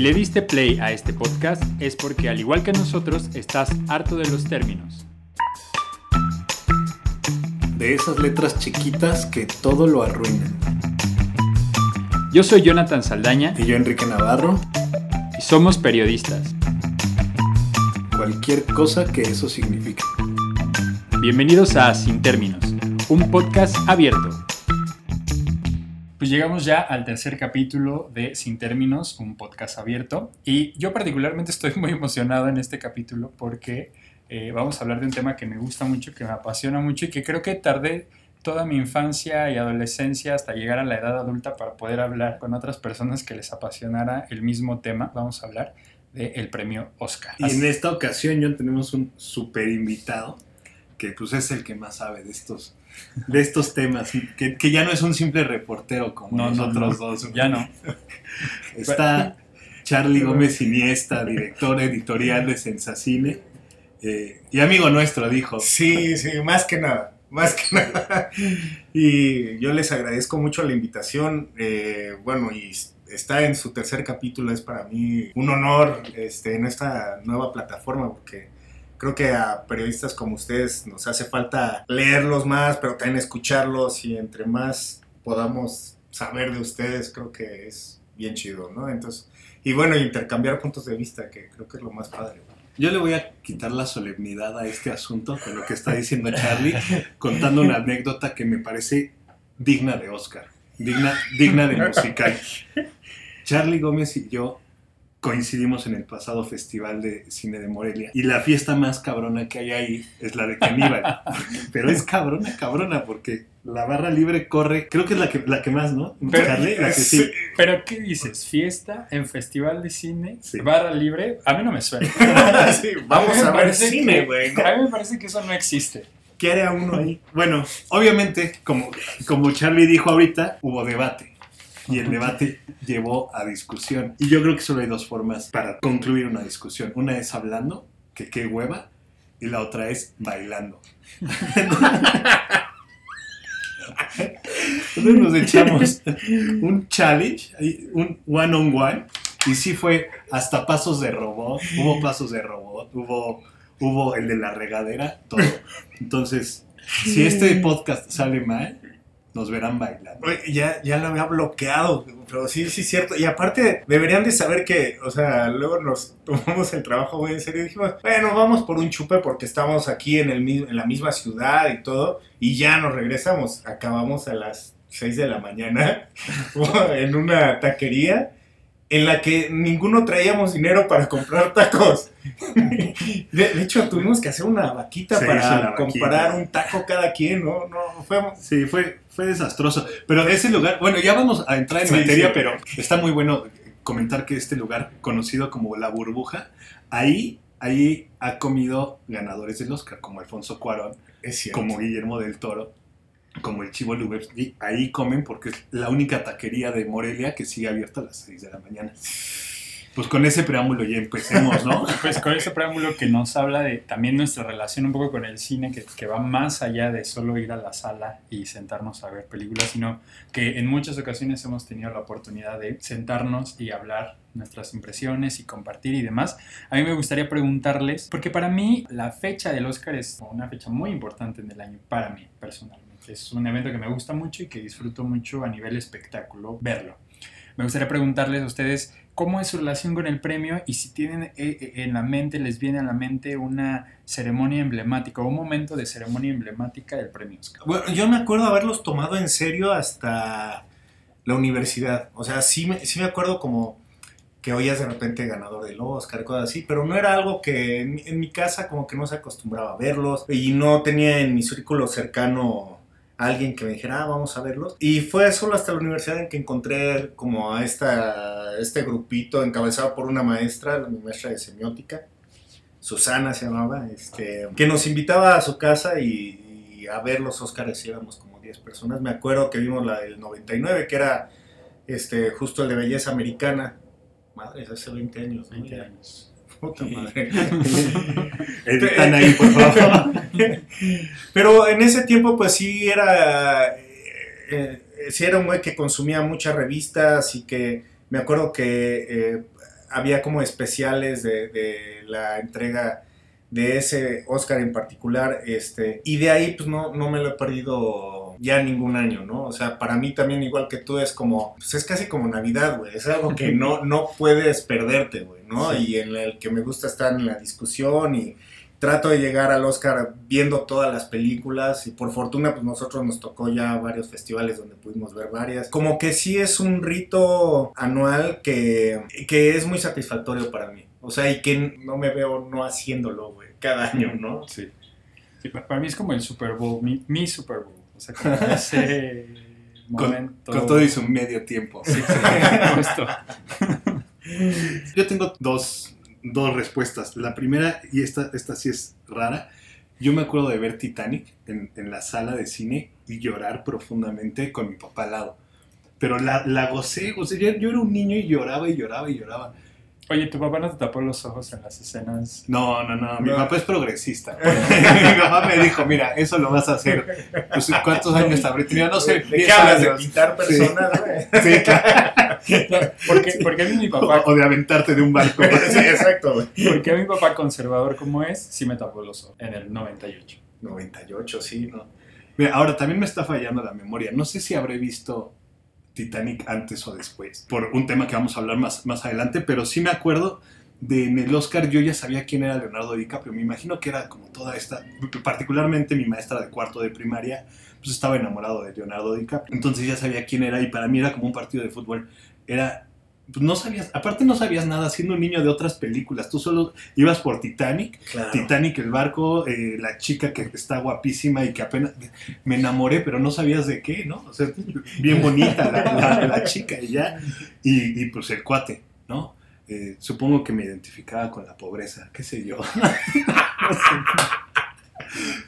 Si le diste play a este podcast es porque al igual que nosotros estás harto de los términos. De esas letras chiquitas que todo lo arruinan. Yo soy Jonathan Saldaña Y yo Enrique Navarro, y somos periodistas. cualquier cosa que eso signifique. Bienvenidos a Sin Términos, un podcast abierto. Pues llegamos ya al tercer capítulo de Sin Términos, un podcast abierto. Y yo particularmente estoy muy emocionado en este capítulo porque eh, vamos a hablar de un tema que me gusta mucho, que me apasiona mucho y que creo que tardé toda mi infancia y adolescencia hasta llegar a la edad adulta para poder hablar con otras personas que les apasionara el mismo tema. Vamos a hablar del premio Oscar. Y en esta ocasión yo tenemos un super invitado que pues es el que más sabe de estos, de estos temas, que, que ya no es un simple reportero como No, no, nosotros no, dos. Ya no. Está Charlie Gómez Iniesta, director editorial de Sensacine, eh, y amigo nuestro, dijo. Sí, sí, más que nada, más que nada. Y yo les agradezco mucho la invitación. eh, bueno, y está en su tercer capítulo, es para mí un honor este, en esta nueva plataforma, porque creo que a periodistas como ustedes nos hace falta leerlos más, pero también escucharlos y entre más podamos saber de ustedes, creo que es bien chido, ¿no? Entonces, y bueno, intercambiar puntos de vista, que creo que es lo más padre. Yo le voy a quitar la solemnidad a este asunto con lo que está diciendo Charlie, contando una anécdota que me parece digna de Oscar, digna, digna de musical. Charlie Gómez y yo coincidimos en el pasado Festival de Cine de Morelia y la fiesta más cabrona que hay ahí es la de Caníbal. Pero es cabrona, cabrona, porque la barra libre corre, creo que es la que, la que más, ¿no? Pero- la que sí. ¿Pero qué dices? ¿Fiesta en festival de cine? Sí. ¿Barra libre? A mí no me suena. Sí, vamos me a ver cine, güey. A mí me parece que eso no existe. ¿Qué haría uno ahí? Bueno, obviamente, como, como Charlie dijo ahorita, hubo debate. Y el debate llevó a discusión. Y yo creo que solo hay dos formas para concluir una discusión. Una es hablando, que qué hueva, y la otra es bailando. Entonces nos echamos un challenge, un one on one, y sí fue hasta pasos de robot, hubo pasos de robot, hubo, hubo el de la regadera, todo. Entonces, si este podcast sale mal, nos verán bailando. Ya, ya lo había bloqueado, pero sí, sí es cierto. Y aparte, deberían de saber que, o sea, luego nos tomamos el trabajo muy en serio y dijimos, bueno, vamos por un chupe porque estamos aquí en, el, en la misma ciudad y todo, y ya nos regresamos. Acabamos a las 6 de la mañana en una taquería en la que ninguno traíamos dinero para comprar tacos. De, de hecho, tuvimos que hacer una vaquita Se para comprar un taco cada quien, ¿no? No, fue, Sí, fue, fue desastroso. Pero ese lugar, bueno, ya vamos a entrar en Sí, materia, sí. pero está muy bueno comentar que este lugar, conocido como La Burbuja, ahí, ahí ha comido ganadores del Oscar, como Alfonso Cuarón, como Guillermo del Toro, como el Chivo Lubevsky. Ahí comen porque es la única taquería de Morelia que sigue abierta a las 6 de la mañana. Pues con ese preámbulo ya empecemos, ¿no? Pues con ese preámbulo que nos habla de también nuestra relación un poco con el cine, que, que va más allá de solo ir a la sala y sentarnos a ver películas, sino que en muchas ocasiones hemos tenido la oportunidad de sentarnos y hablar nuestras impresiones y compartir y demás. A mí me gustaría preguntarles, porque para mí la fecha del Oscar es una fecha muy importante en el año, para mí personalmente. Es un evento que me gusta mucho y que disfruto mucho a nivel espectáculo verlo. Me gustaría preguntarles a ustedes cómo es su relación con el premio y si tienen eh, eh, en la mente, les viene a la mente una ceremonia emblemática o un momento de ceremonia emblemática del premio Oscar. Bueno, yo me acuerdo haberlos tomado en serio hasta la universidad. O sea, sí me, sí me acuerdo como que oías de repente ganador del Oscar, cosas así, pero no era algo que en, en mi casa como que no se acostumbraba a verlos y no tenía en mi círculo cercano alguien que me dijera, ah, vamos a verlos. Y fue solo hasta la universidad en que encontré como a esta, este grupito encabezado por una maestra, mi maestra de semiótica, Susana se llamaba, este, que nos invitaba a su casa y, y a ver los Oscars y éramos como 10 personas. Me acuerdo que vimos la del 99, que era este, justo el de belleza americana. Madre, hace 20 años. ¿no? 20 Ya. años. Puta madre. Editan ahí, por favor. Pero en ese tiempo, pues sí era. eh, eh, sí era un güey que consumía muchas revistas y que me acuerdo que eh, había como especiales de, de la entrega de ese Oscar en particular, este, y de ahí pues no, no me lo he perdido ya ningún año, ¿no? O sea, para mí también igual que tú es como, pues es casi como Navidad, güey, es algo que no, no puedes perderte, güey, ¿no? Sí. Y en el que me gusta estar en la discusión y trato de llegar al Oscar viendo todas las películas y por fortuna pues nosotros nos tocó ya varios festivales donde pudimos ver varias. Como que sí es un rito anual que, que es muy satisfactorio para mí. O sea, y que no me veo no haciéndolo, güey, cada año, ¿no? Sí. Sí, pa- para mí es como el Super Bowl, mi, mi Super Bowl. O sea, como ese Con, momento. con todo y su medio tiempo. Sí, sí. Yo tengo dos, dos respuestas. La primera, y esta, esta sí es rara, yo me acuerdo de ver Titanic en, en la sala de cine y llorar profundamente con mi papá al lado. Pero la, la gocé, o sea, yo, yo era un niño y lloraba y lloraba y lloraba. Oye, ¿tu papá no te tapó los ojos en las escenas? No, no, no, mi No. papá es progresista. mi papá me dijo, mira, eso lo vas a hacer. Pues, ¿Cuántos años habré tenido? No sé, ¿De 10 qué hablas? ¿De Sí. personas, güey? Sí, claro. Porque, porque a mí mi papá, O, de aventarte de un barco. Sí, exacto, porque a mi papá conservador como es, sí me tapó los ojos en el 98. 98, sí, ¿no? Mira, ahora también me está fallando la memoria. No sé si habré visto Titanic antes o después, por un tema que vamos a hablar más, más adelante, pero sí me acuerdo de en el Oscar yo ya sabía quién era Leonardo DiCaprio. Me imagino que era como toda esta, particularmente mi maestra de cuarto de primaria, pues estaba enamorado de Leonardo DiCaprio. Entonces ya sabía quién era y para mí era como un partido de fútbol. Era, no sabías, aparte no sabías nada siendo un niño de otras películas. Tú solo ibas por Titanic Claro. Titanic, el barco, eh, la chica que está guapísima y que apenas me enamoré, pero no sabías de qué, ¿no? O sea, bien bonita la, la- la chica y ya. Y, y, pues el cuate, ¿no? Eh, supongo que me identificaba con la pobreza, qué sé yo. No sé.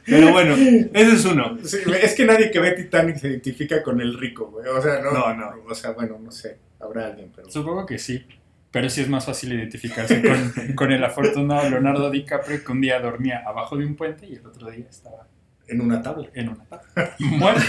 Pero bueno, ese es uno. Sí, es que nadie que ve Titanic se identifica con el rico, güey. O sea, no. No, no. O sea, bueno, no sé. Habrá alguien, pero. Supongo que sí. Pero sí es más fácil identificarse con, con el afortunado Leonardo DiCaprio que un día dormía abajo de un puente y el otro día estaba En una tabla. en una tabla. Muerto.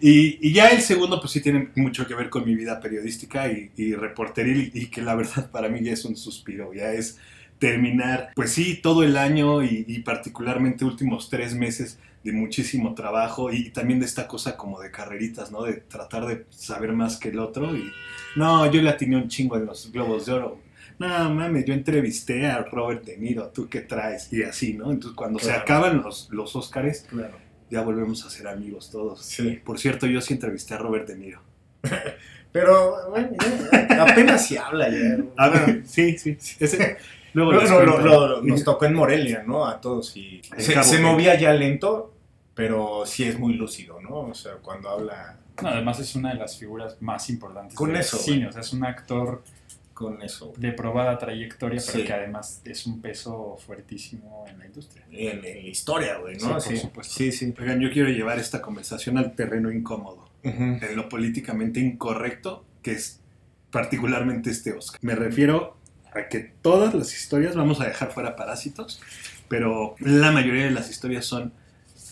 Y, y ya el segundo, pues sí tiene mucho que ver con mi vida periodística y, y reporteril, y que la verdad para mí ya es un suspiro, ya es terminar, pues sí, todo el año y, y particularmente últimos tres meses de muchísimo trabajo y, también de esta cosa como de carreritas, ¿no? De tratar de saber más que el otro y no, yo le atiné un chingo en los Globos de Oro. No, mames, yo entrevisté a Robert De Niro, ¿tú qué traes? Y así, ¿no? Entonces cuando se acaban los, los Óscares, Claro. ya volvemos a ser amigos todos. Sí. Por cierto, yo sí entrevisté a Robert De Niro. Pero, bueno, apenas se habla ya. A ver, sí, sí. Ese, luego No, les no, cuento. lo- lo- nos tocó en Morelia, ¿no? A todos. Y se, movía ya lento, pero sí es muy lúcido, ¿no? O sea, cuando habla No, además es una de las figuras más importantes Con del eso, cine. güey. O sea, es un actor con eso. de probada trayectoria, pero Sí. que además es un peso fuertísimo en la industria. En, en la historia, güey, Sí, ¿no? por Sí, supuesto. sí. sí. Oigan, yo quiero llevar esta conversación al terreno incómodo, Ujú. en lo políticamente incorrecto que es particularmente este Oscar. Me refiero que todas las historias, vamos a dejar fuera parásitos, pero la mayoría de las historias son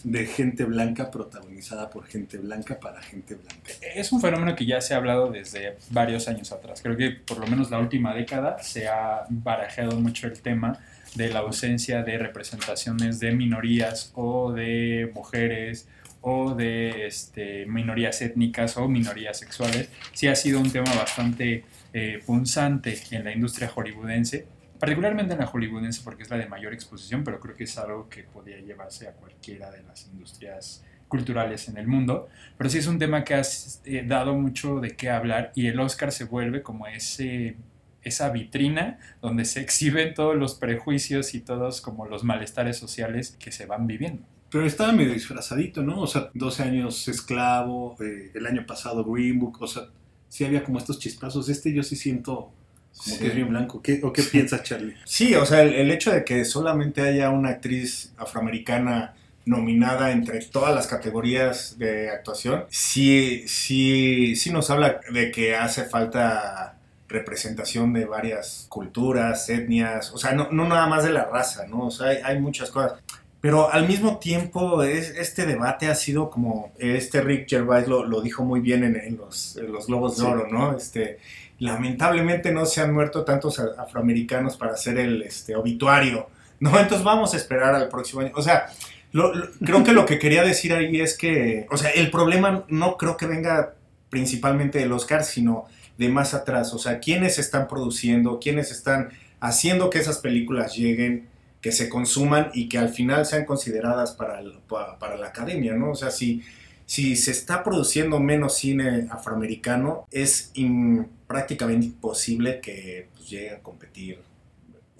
de gente blanca protagonizada por gente blanca para gente blanca. Es un fenómeno que ya se ha hablado desde varios años atrás. Creo que por lo menos la última década se ha barajeado mucho el tema de la ausencia de representaciones de minorías o de mujeres o de este, minorías étnicas o minorías sexuales. Sí ha sido un tema bastante eh, punzante en la industria hollywoodense, particularmente en la hollywoodense porque es la de mayor exposición, pero creo que es algo que podría llevarse a cualquiera de las industrias culturales en el mundo. Pero sí es un tema que ha eh, dado mucho de qué hablar y el Oscar se vuelve como ese, esa vitrina donde se exhiben todos los prejuicios y todos como los malestares sociales que se van viviendo. Pero estaba medio disfrazadito, ¿no? O sea, 12 años esclavo, eh, el año pasado Green Book, o sea, sí había como estos chispazos. Este yo sí siento como Sí. que es bien blanco. ¿Qué, ¿O qué piensas, Charlie? Sí, o sea, el, el hecho de que solamente haya una actriz afroamericana nominada entre todas las categorías de actuación, sí, sí, sí nos habla de que hace falta representación de varias culturas, etnias, o sea, no, no nada más de la raza, ¿no? O sea, hay, hay muchas cosas. Pero al mismo tiempo, es, este debate ha sido como, este Rick Gervais lo, lo dijo muy bien en, en los, en los Globos de Sí. Oro, ¿no? Este, lamentablemente no se han muerto tantos afroamericanos para hacer el este, obituario, ¿no? Entonces vamos a esperar al próximo año. O sea, lo- lo- creo que lo que quería decir ahí es que, o sea, el problema no creo que venga principalmente del Oscar, sino de más atrás. O sea, quiénes están produciendo, quiénes están haciendo que esas películas lleguen, que se consuman y que al final sean consideradas para, el- pa- para la academia, ¿no? O sea, si, si se está produciendo menos cine afroamericano, es in- prácticamente imposible que pues, llegue a competir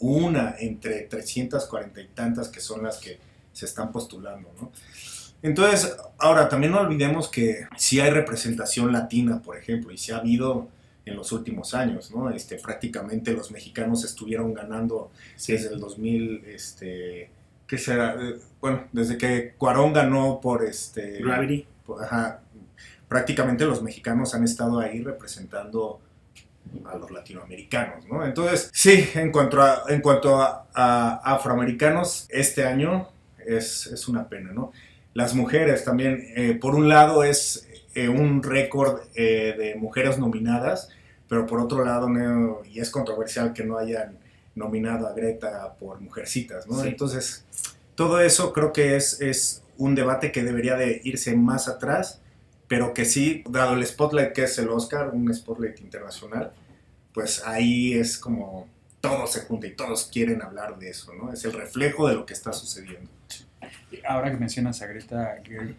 una entre 340 y tantas que son las que se están postulando, ¿no? Entonces, ahora también no olvidemos que si hay representación latina, por ejemplo, y si ha habido en los últimos años, ¿no? Este, prácticamente los mexicanos estuvieron ganando desde el 2000, este, ¿qué será? Bueno, desde que Cuarón ganó por este... Gravity. por- ajá, prácticamente los mexicanos han estado ahí representando a los latinoamericanos, ¿no? Entonces, sí, en cuanto a, en cuanto a, a afroamericanos, este año es, es una pena, ¿no? Las mujeres también, eh, por un lado es eh, un récord eh, de mujeres nominadas, pero por otro lado, no- y es controversial que no hayan nominado a Greta por Mujercitas, ¿no? Sí. Entonces, todo eso creo que es, es un debate que debería de irse más atrás, pero que sí, dado el spotlight que es el Oscar, un spotlight internacional, pues ahí es como todo se junta y todos quieren hablar de eso, ¿no? Es el reflejo de lo que está sucediendo. Ahora que mencionas a Greta Gerwig,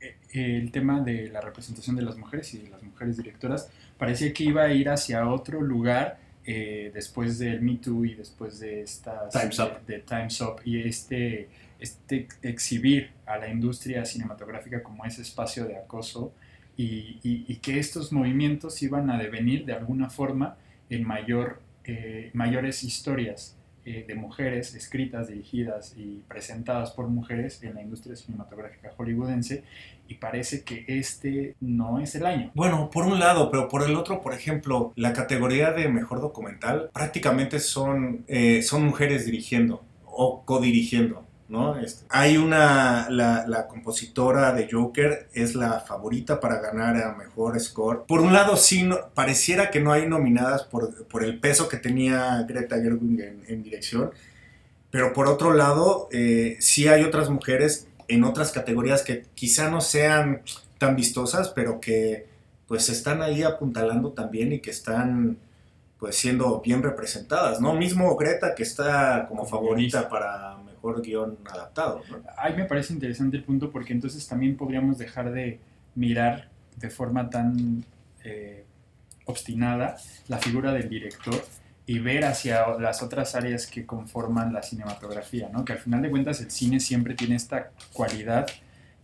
eh, el tema de la representación de las mujeres y de las mujeres directoras parecía que iba a ir hacia otro lugar eh, después del Me Too y después de estas Time's Up. de, de Time's Up y este, este exhibir a la industria cinematográfica como ese espacio de acoso y, y- y que estos movimientos iban a devenir de alguna forma en mayor, eh, mayores historias eh, de mujeres escritas, dirigidas y presentadas por mujeres en la industria cinematográfica hollywoodense y parece que este no es el año. Bueno, por un lado, pero por el otro, por ejemplo, la categoría de mejor documental prácticamente son, eh, son mujeres dirigiendo o codirigiendo. ¿No? Este, hay una, la, la compositora de Joker es la favorita para ganar a mejor score. Por un lado, sí, no- pareciera que no hay nominadas por, por el peso que tenía Greta Gerwig en, en dirección, pero por otro lado, eh, sí hay otras mujeres en otras categorías que quizá no sean tan vistosas, pero que pues están ahí apuntalando también y que están pues siendo bien representadas, ¿no? Mismo Greta que está como favorita para guion adaptado. Ahí me parece interesante el punto porque entonces también podríamos dejar de mirar de forma tan eh, obstinada la figura del director y ver hacia las otras áreas que conforman la cinematografía, ¿no? Que al final de cuentas el cine siempre tiene esta cualidad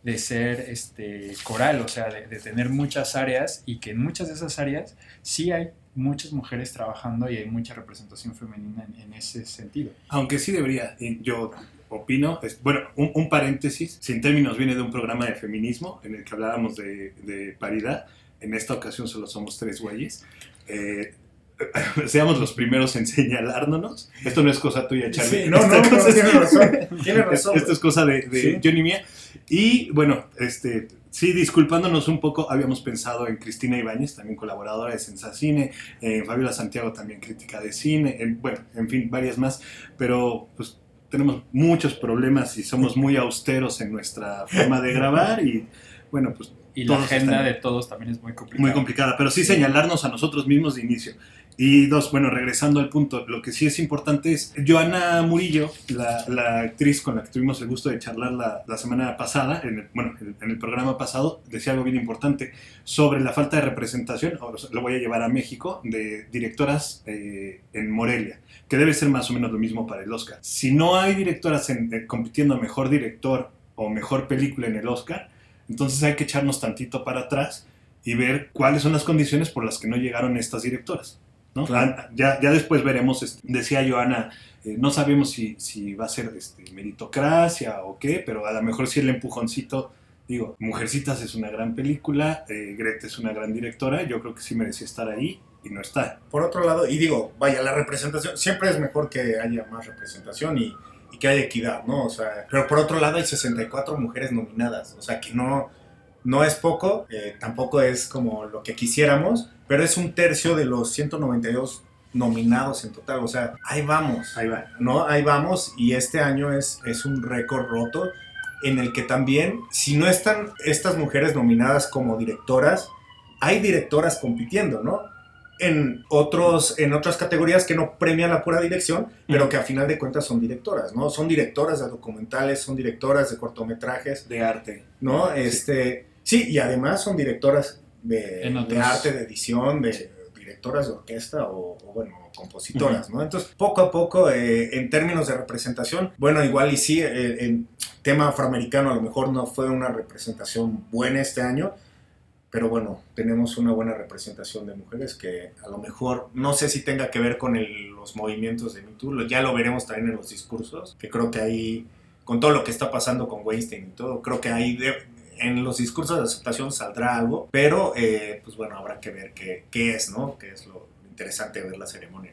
de ser este, coral, o sea, de tener muchas áreas y que en muchas de esas áreas sí hay muchas mujeres trabajando y hay mucha representación femenina en, en ese sentido. Aunque sí debería, yo opino, es- bueno, un, un paréntesis, sin términos viene de un programa de feminismo en el que hablábamos de, de paridad, en esta ocasión solo somos tres güeyes, Eh, seamos los primeros en señalárnoslos, esto no es cosa tuya, Charlie, Sí, no, no, Esta no, tiene razón, tiene razón. Esto es cosa de, de Sí. Johnny Mía. Y bueno, este, sí, disculpándonos un poco, habíamos pensado en Cristina Ibáñez, también colaboradora de Sensacine, en Fabiola Santiago, también crítica de cine, en- bueno, en fin, varias más, pero pues tenemos muchos problemas y somos muy austeros en nuestra forma de grabar y bueno, pues Y la agenda están- de todos también es muy complicada. muy complicada, pero sí señalarnos a nosotros mismos de inicio. Y dos, bueno, regresando al punto, lo que sí es importante es Joana Murillo, la, la actriz con la que tuvimos el gusto de charlar la, la semana pasada, en el, bueno, en, el programa pasado, decía algo bien importante sobre la falta de representación, lo voy a llevar a México, de directoras eh, en Morelia, que debe ser más o menos lo mismo para el Oscar. Si no hay directoras en- eh, compitiendo a mejor director o mejor película en el Oscar, entonces hay que echarnos tantito para atrás y ver cuáles son las condiciones por las que no llegaron estas directoras. ¿No? Claro. Ah, Ya, ya después veremos, este, decía Joana, eh, no sabemos si, si va a ser este, meritocracia o qué, pero a lo mejor si el empujoncito, digo, Mujercitas es una gran película, eh, Greta es una gran directora, yo creo que sí merecía estar ahí y no está. Por otro lado, y digo, vaya, la representación, siempre es mejor que haya más representación y, y que haya equidad, ¿no? O sea, pero por otro lado hay 64 mujeres nominadas, o sea, que no, no es poco, eh, tampoco es como lo que quisiéramos, pero es un tercio de los 192 nominados en total, o sea, ahí vamos, Ahí va. ¿no? Ahí vamos y este año es, es un récord roto en el que también, si no están estas mujeres nominadas como directoras, hay directoras compitiendo, ¿no? En, otros, en otras categorías que no premian la pura dirección, pero que a final de cuentas son directoras, ¿no? Son directoras de documentales, son directoras de cortometrajes, De arte. ¿no? Este, sí, y además son directoras de, arte, de edición, de directoras de orquesta o, o, bueno, compositoras, ¿no? Entonces, poco a poco, eh, en términos de representación, bueno, igual y sí, eh, en tema afroamericano a lo mejor no fue una representación buena este año, pero bueno, tenemos una buena representación de mujeres que a lo mejor, no sé si tenga que ver con el- los movimientos de Me Too, lo- ya lo veremos también en los discursos, que creo que ahí, con todo lo que está pasando con Weinstein y todo, creo que ahí de- en los discursos de aceptación saldrá algo, pero eh, pues bueno, habrá que ver qué, qué es, ¿no? Qué es lo interesante de ver la ceremonia.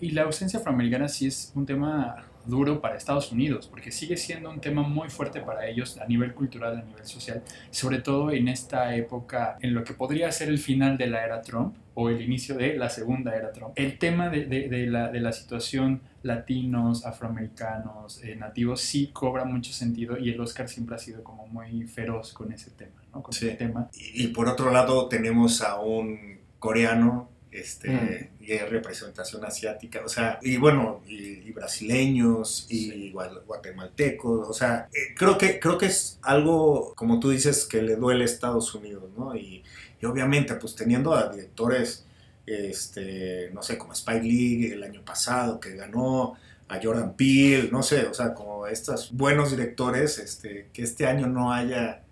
Y la ausencia afroamericana sí es un tema duro para Estados Unidos, porque sigue siendo un tema muy fuerte para ellos a nivel cultural, a nivel social, sobre todo en esta época, en lo que podría ser el final de la era Trump o el inicio de la segunda era Trump. El tema de, de- de la, de la situación latinos, afroamericanos, eh, nativos, sí cobra mucho sentido y el Oscar siempre ha sido como muy feroz con ese tema, ¿no? Con Sí. ese tema. Y, y por otro lado tenemos a un coreano, este, y hay representación asiática, o sea, y bueno, y, y brasileños, y guatemaltecos, o sea, eh, creo que, creo que es algo, como tú dices, que le duele a Estados Unidos, ¿no? Y, y obviamente, pues teniendo a directores, este, no sé, como Spike Lee el año pasado, que ganó, a Jordan Peele, no sé, o sea, como estos buenos directores, este, que este año no haya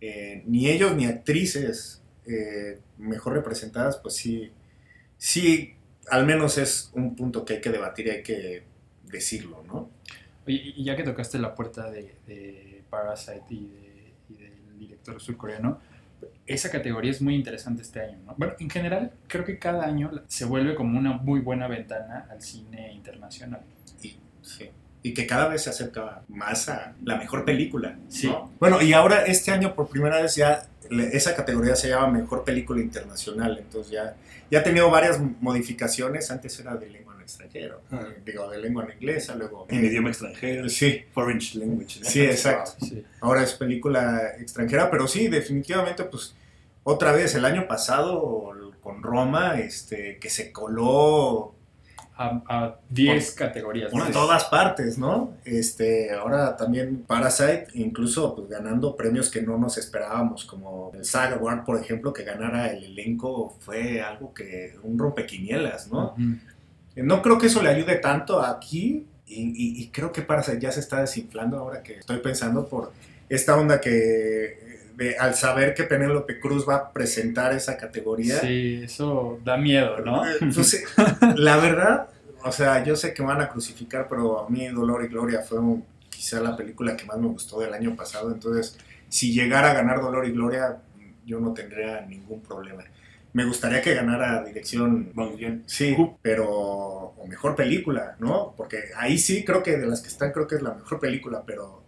eh, ni ellos ni actrices eh, mejor representadas, pues sí, sí, al menos es un punto que hay que debatir y hay que decirlo, ¿no? Oye, y ya que tocaste la puerta de, de Parasite y, de- y del director surcoreano, esa categoría es muy interesante este año, ¿no? Bueno, en general, creo que cada año se vuelve como una muy buena ventana al cine internacional. Y, sí. Y que cada vez se acerca más a la mejor película. Sí. ¿no? Bueno, y ahora este año por primera vez ya esa categoría se llama Mejor Película Internacional, entonces ya, ya ha tenido varias modificaciones, antes era de lengua en extranjero, Ah. digo, de lengua en inglesa, luego... En idioma extranjero. Sí, Foreign language. ¿no? sí, exacto. Sí. ahora es película extranjera, pero sí, definitivamente, pues, otra vez, el año pasado con Roma, este, que se coló A a 10 categorías. por ¿no? todas partes, ¿no? Este, ahora también Parasite, incluso pues, ganando premios que no nos esperábamos, como el SAG Award, por ejemplo, que ganara el elenco, fue algo que, un rompequinielas, ¿no? Ujú. No creo que eso le ayude tanto aquí y, y- y creo que Parasite ya se está desinflando ahora que estoy pensando por esta onda que de- al saber que Penélope Cruz va a presentar esa categoría. Sí, eso da miedo, ¿no? eh, pues, la verdad, o sea, yo sé que me van a crucificar, pero a mí Dolor y Gloria fue un- quizá la película que más me gustó del año pasado, entonces si llegara a ganar Dolor y Gloria, yo no tendría ningún problema. Me gustaría que ganara dirección Bong Joon. Sí, pero o mejor película, ¿no? Porque ahí sí creo que de las que están creo que es la mejor película, pero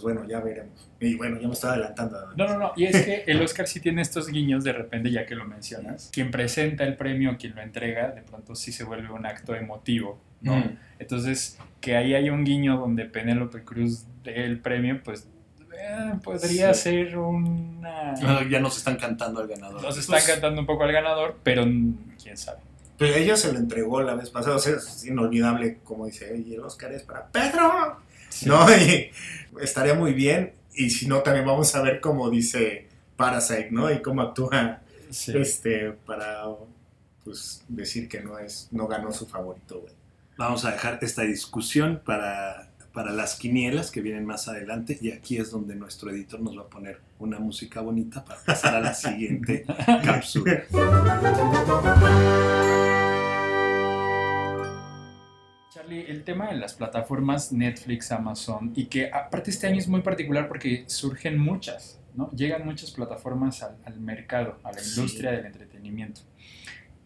pues bueno, ya veremos. Y bueno, ya me estaba adelantando. No, no, no. Y es que el Oscar sí tiene estos guiños de repente, ya que lo mencionas. Quien presenta el premio, quien lo entrega, de pronto sí se vuelve un acto emotivo, ¿no? Mm. Entonces, que ahí haya un guiño donde Penélope Cruz dé el premio, pues eh, podría Sí. ser una... Ya nos están cantando al ganador. Nos está Pues- cantando un poco al ganador, pero quién sabe. Pero ella se lo entregó la vez pasada, o sea, es inolvidable como dice, y el Oscar es para Pedro. Sí. No, y estaría muy bien. Y si no, también vamos a ver cómo dice Parasite, ¿no? Y cómo actúa Sí. este para pues decir que no es, no ganó su favorito, güey. Vamos a dejar esta discusión para, para las quinielas que vienen más adelante y aquí es donde nuestro editor nos va a poner una música bonita para pasar a la siguiente cápsula. El tema de las plataformas Netflix, Amazon, y que aparte este año es muy particular porque surgen muchas, ¿no? Llegan muchas plataformas al, al mercado, a la Sí. industria del entretenimiento.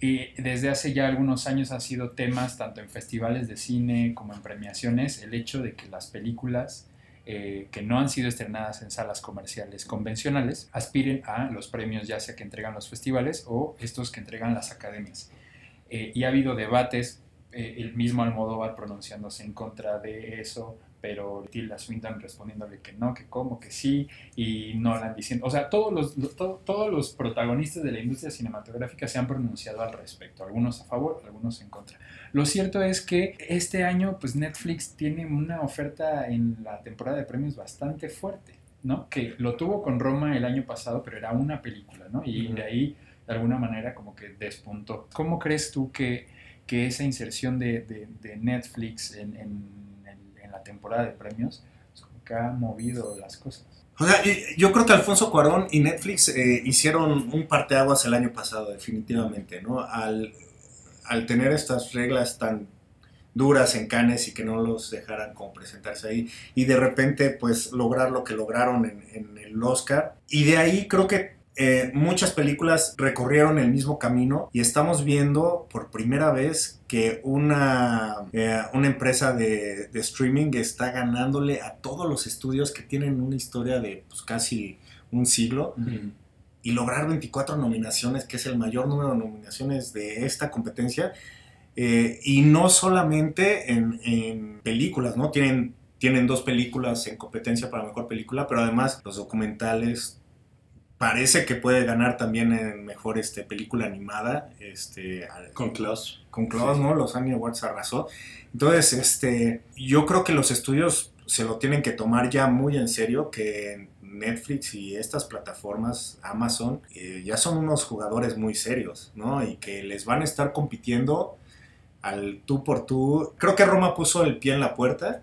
Y desde hace ya algunos años han sido temas tanto en festivales de cine como en premiaciones el hecho de que las películas eh, que no han sido estrenadas en salas comerciales convencionales aspiren a los premios ya sea que entregan los festivales o estos que entregan las academias. Eh, y ha habido debates, eh, el mismo Almodóvar pronunciándose en contra de eso, pero Tilda Swinton respondiéndole que no, que cómo, que sí, y Nolan diciendo, o sea, todos los, todos los protagonistas de la industria cinematográfica se han pronunciado al respecto, algunos a favor, algunos en contra. Lo cierto es que este año, pues Netflix tiene una oferta en la temporada de premios bastante fuerte, ¿no? Que lo tuvo con Roma el año pasado, pero era una película, ¿no? Y de ahí, de alguna manera, como que despuntó. ¿Cómo crees tú que, que esa inserción de, de, Netflix en la temporada de premios, que ha movido las cosas. O sea, yo creo que Alfonso Cuarón y Netflix eh, hicieron un parteaguas el año pasado, definitivamente, ¿no? Al, al tener estas reglas tan duras en Cannes y que no los dejaran como presentarse ahí y de repente pues lograr lo que lograron en, en el Oscar y de ahí creo que eh, muchas películas recorrieron el mismo camino y estamos viendo por primera vez que una, eh, una empresa de, streaming está ganándole a todos los estudios que tienen una historia de pues, casi un siglo. Y lograr 24 nominaciones, que es el mayor número de nominaciones de esta competencia. Eh, y no solamente en, en películas, ¿no? Tienen tienen dos películas en competencia para mejor película, pero además los documentales parece que puede ganar también en mejor este, película animada. Este, con Klaus. Con Klaus, ¿no? Los Annie Awards arrasó. Entonces, este, yo creo que los estudios se lo tienen que tomar ya muy en serio, que Netflix y estas plataformas, Amazon, eh, ya son unos jugadores muy serios, ¿no? Y que les van a estar compitiendo al tú por tú. Creo que Roma puso el pie en la puerta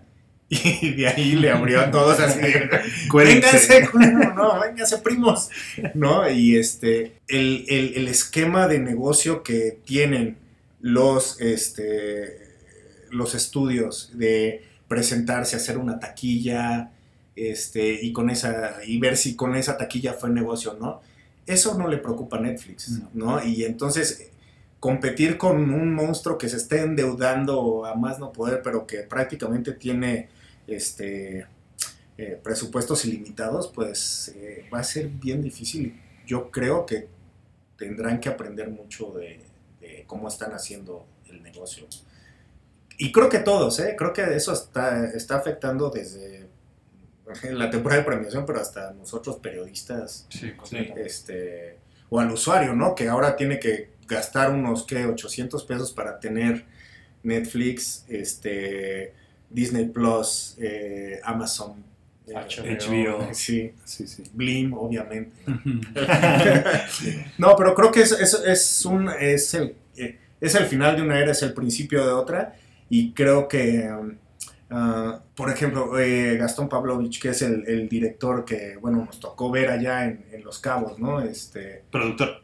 y de ahí le abrió a todos así vénganse, no, vénganse primos, ¿no? Y este, el, el, esquema de negocio que tienen los, este, los estudios de presentarse, hacer una taquilla, este, y con esa, y ver si con esa taquilla fue negocio no, eso no le preocupa a Netflix, ¿no? Y entonces competir con un monstruo que se esté endeudando a más no poder, pero que prácticamente tiene este, eh, presupuestos ilimitados, pues eh, va a ser bien difícil. Yo creo que tendrán que aprender mucho de, cómo están haciendo el negocio. Y creo que todos, ¿eh? creo que eso está, está afectando desde la temporada de premiación, pero hasta nosotros periodistas, este, o al usuario, ¿no? Que ahora tiene que gastar unos, ¿qué? 800 pesos para tener Netflix, este, Disney Plus, eh, Amazon, HBO, sí, sí, sí. Blim, obviamente. no, pero creo que es, es, un, es, el, eh, es el final de una era, es el principio de otra. Y creo que, uh, por ejemplo, eh, Gastón Pavlovich, que es el, director que, bueno, nos tocó ver allá en, en Los Cabos, ¿no? Este, productor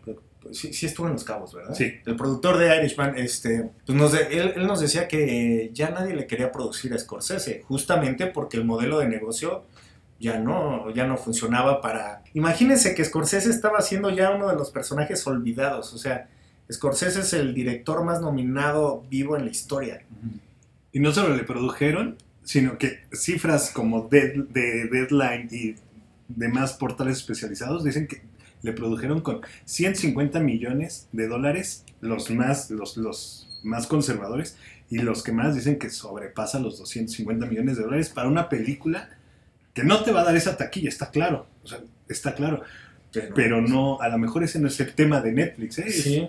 sí, sí estuvo en Los Cabos, ¿verdad? Sí. El productor de Irishman, este, pues nos él, nos decía que ya nadie le quería producir a Scorsese, justamente porque el modelo de negocio ya no, ya no funcionaba para... Imagínense que Scorsese estaba siendo ya uno de los personajes olvidados, o sea, Scorsese es el director más nominado vivo en la historia. Y no solo le produjeron, sino que cifras como de Deadline y demás portales especializados dicen que le produjeron con 150 millones de dólares, los más, los, los más conservadores, y los que más dicen que sobrepasa los 250 millones de dólares para una película que no te va a dar esa taquilla, está claro, o sea, está claro. Pero, no, a lo mejor ese no es el tema de Netflix, ¿eh? Sí.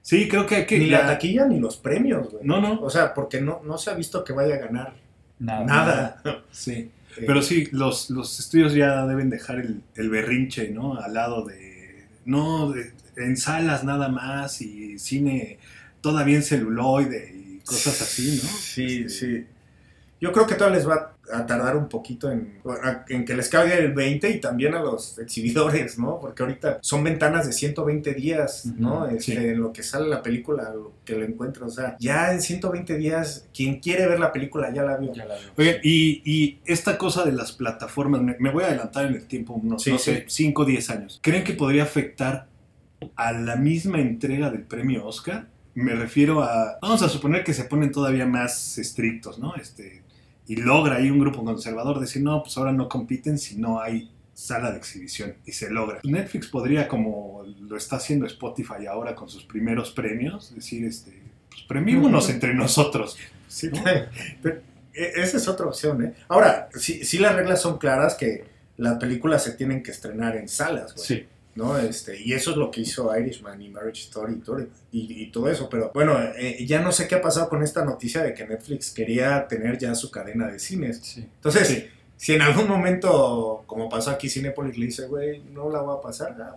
Sí, creo que hay que... Ni la, taquilla ni los premios, güey. No, no. O sea, porque no, no se ha visto que vaya a ganar nada. nada. Sí. Pero sí, los, los estudios ya deben dejar el, el berrinche, ¿no? Al lado de, no, de, en salas nada más y cine todavía en celuloide y cosas así, ¿no? Sí, este, sí. Yo creo que todavía les va a tardar un poquito en, en, que les caiga el 20 y también a los exhibidores, ¿no? Porque ahorita son ventanas de 120 días, ¿no? Este, En lo que sale la película, lo que lo encuentra. O sea, ya en 120 días, quien quiere ver la película ya la vio. Ya la vio y, y, esta cosa de las plataformas, me, voy a adelantar en el tiempo, unos, no sé, 5 o 10 años. ¿Creen que podría afectar a la misma entrega del premio Oscar. Me refiero a, vamos a suponer que se ponen todavía más estrictos, ¿no? Este, y logra ahí un grupo conservador decir, no, pues ahora no compiten si no hay sala de exhibición y se logra. Netflix podría, como lo está haciendo Spotify ahora con sus primeros premios, decir, este, pues premiémonos entre nosotros. Sí, pero e, esa es otra opción, ¿eh? Ahora, sí, sí las reglas son claras que las películas se tienen que estrenar en salas, güey. Sí. ¿No? Este, y eso es lo que hizo Irishman y Marriage Story y todo, y, y todo eso. Pero bueno, eh, ya no sé qué ha pasado con esta noticia de que Netflix quería tener ya su cadena de cines. Sí. Entonces, si en algún momento, como pasó aquí, Cinepolis le dice, güey, no la voy a pasar, ah,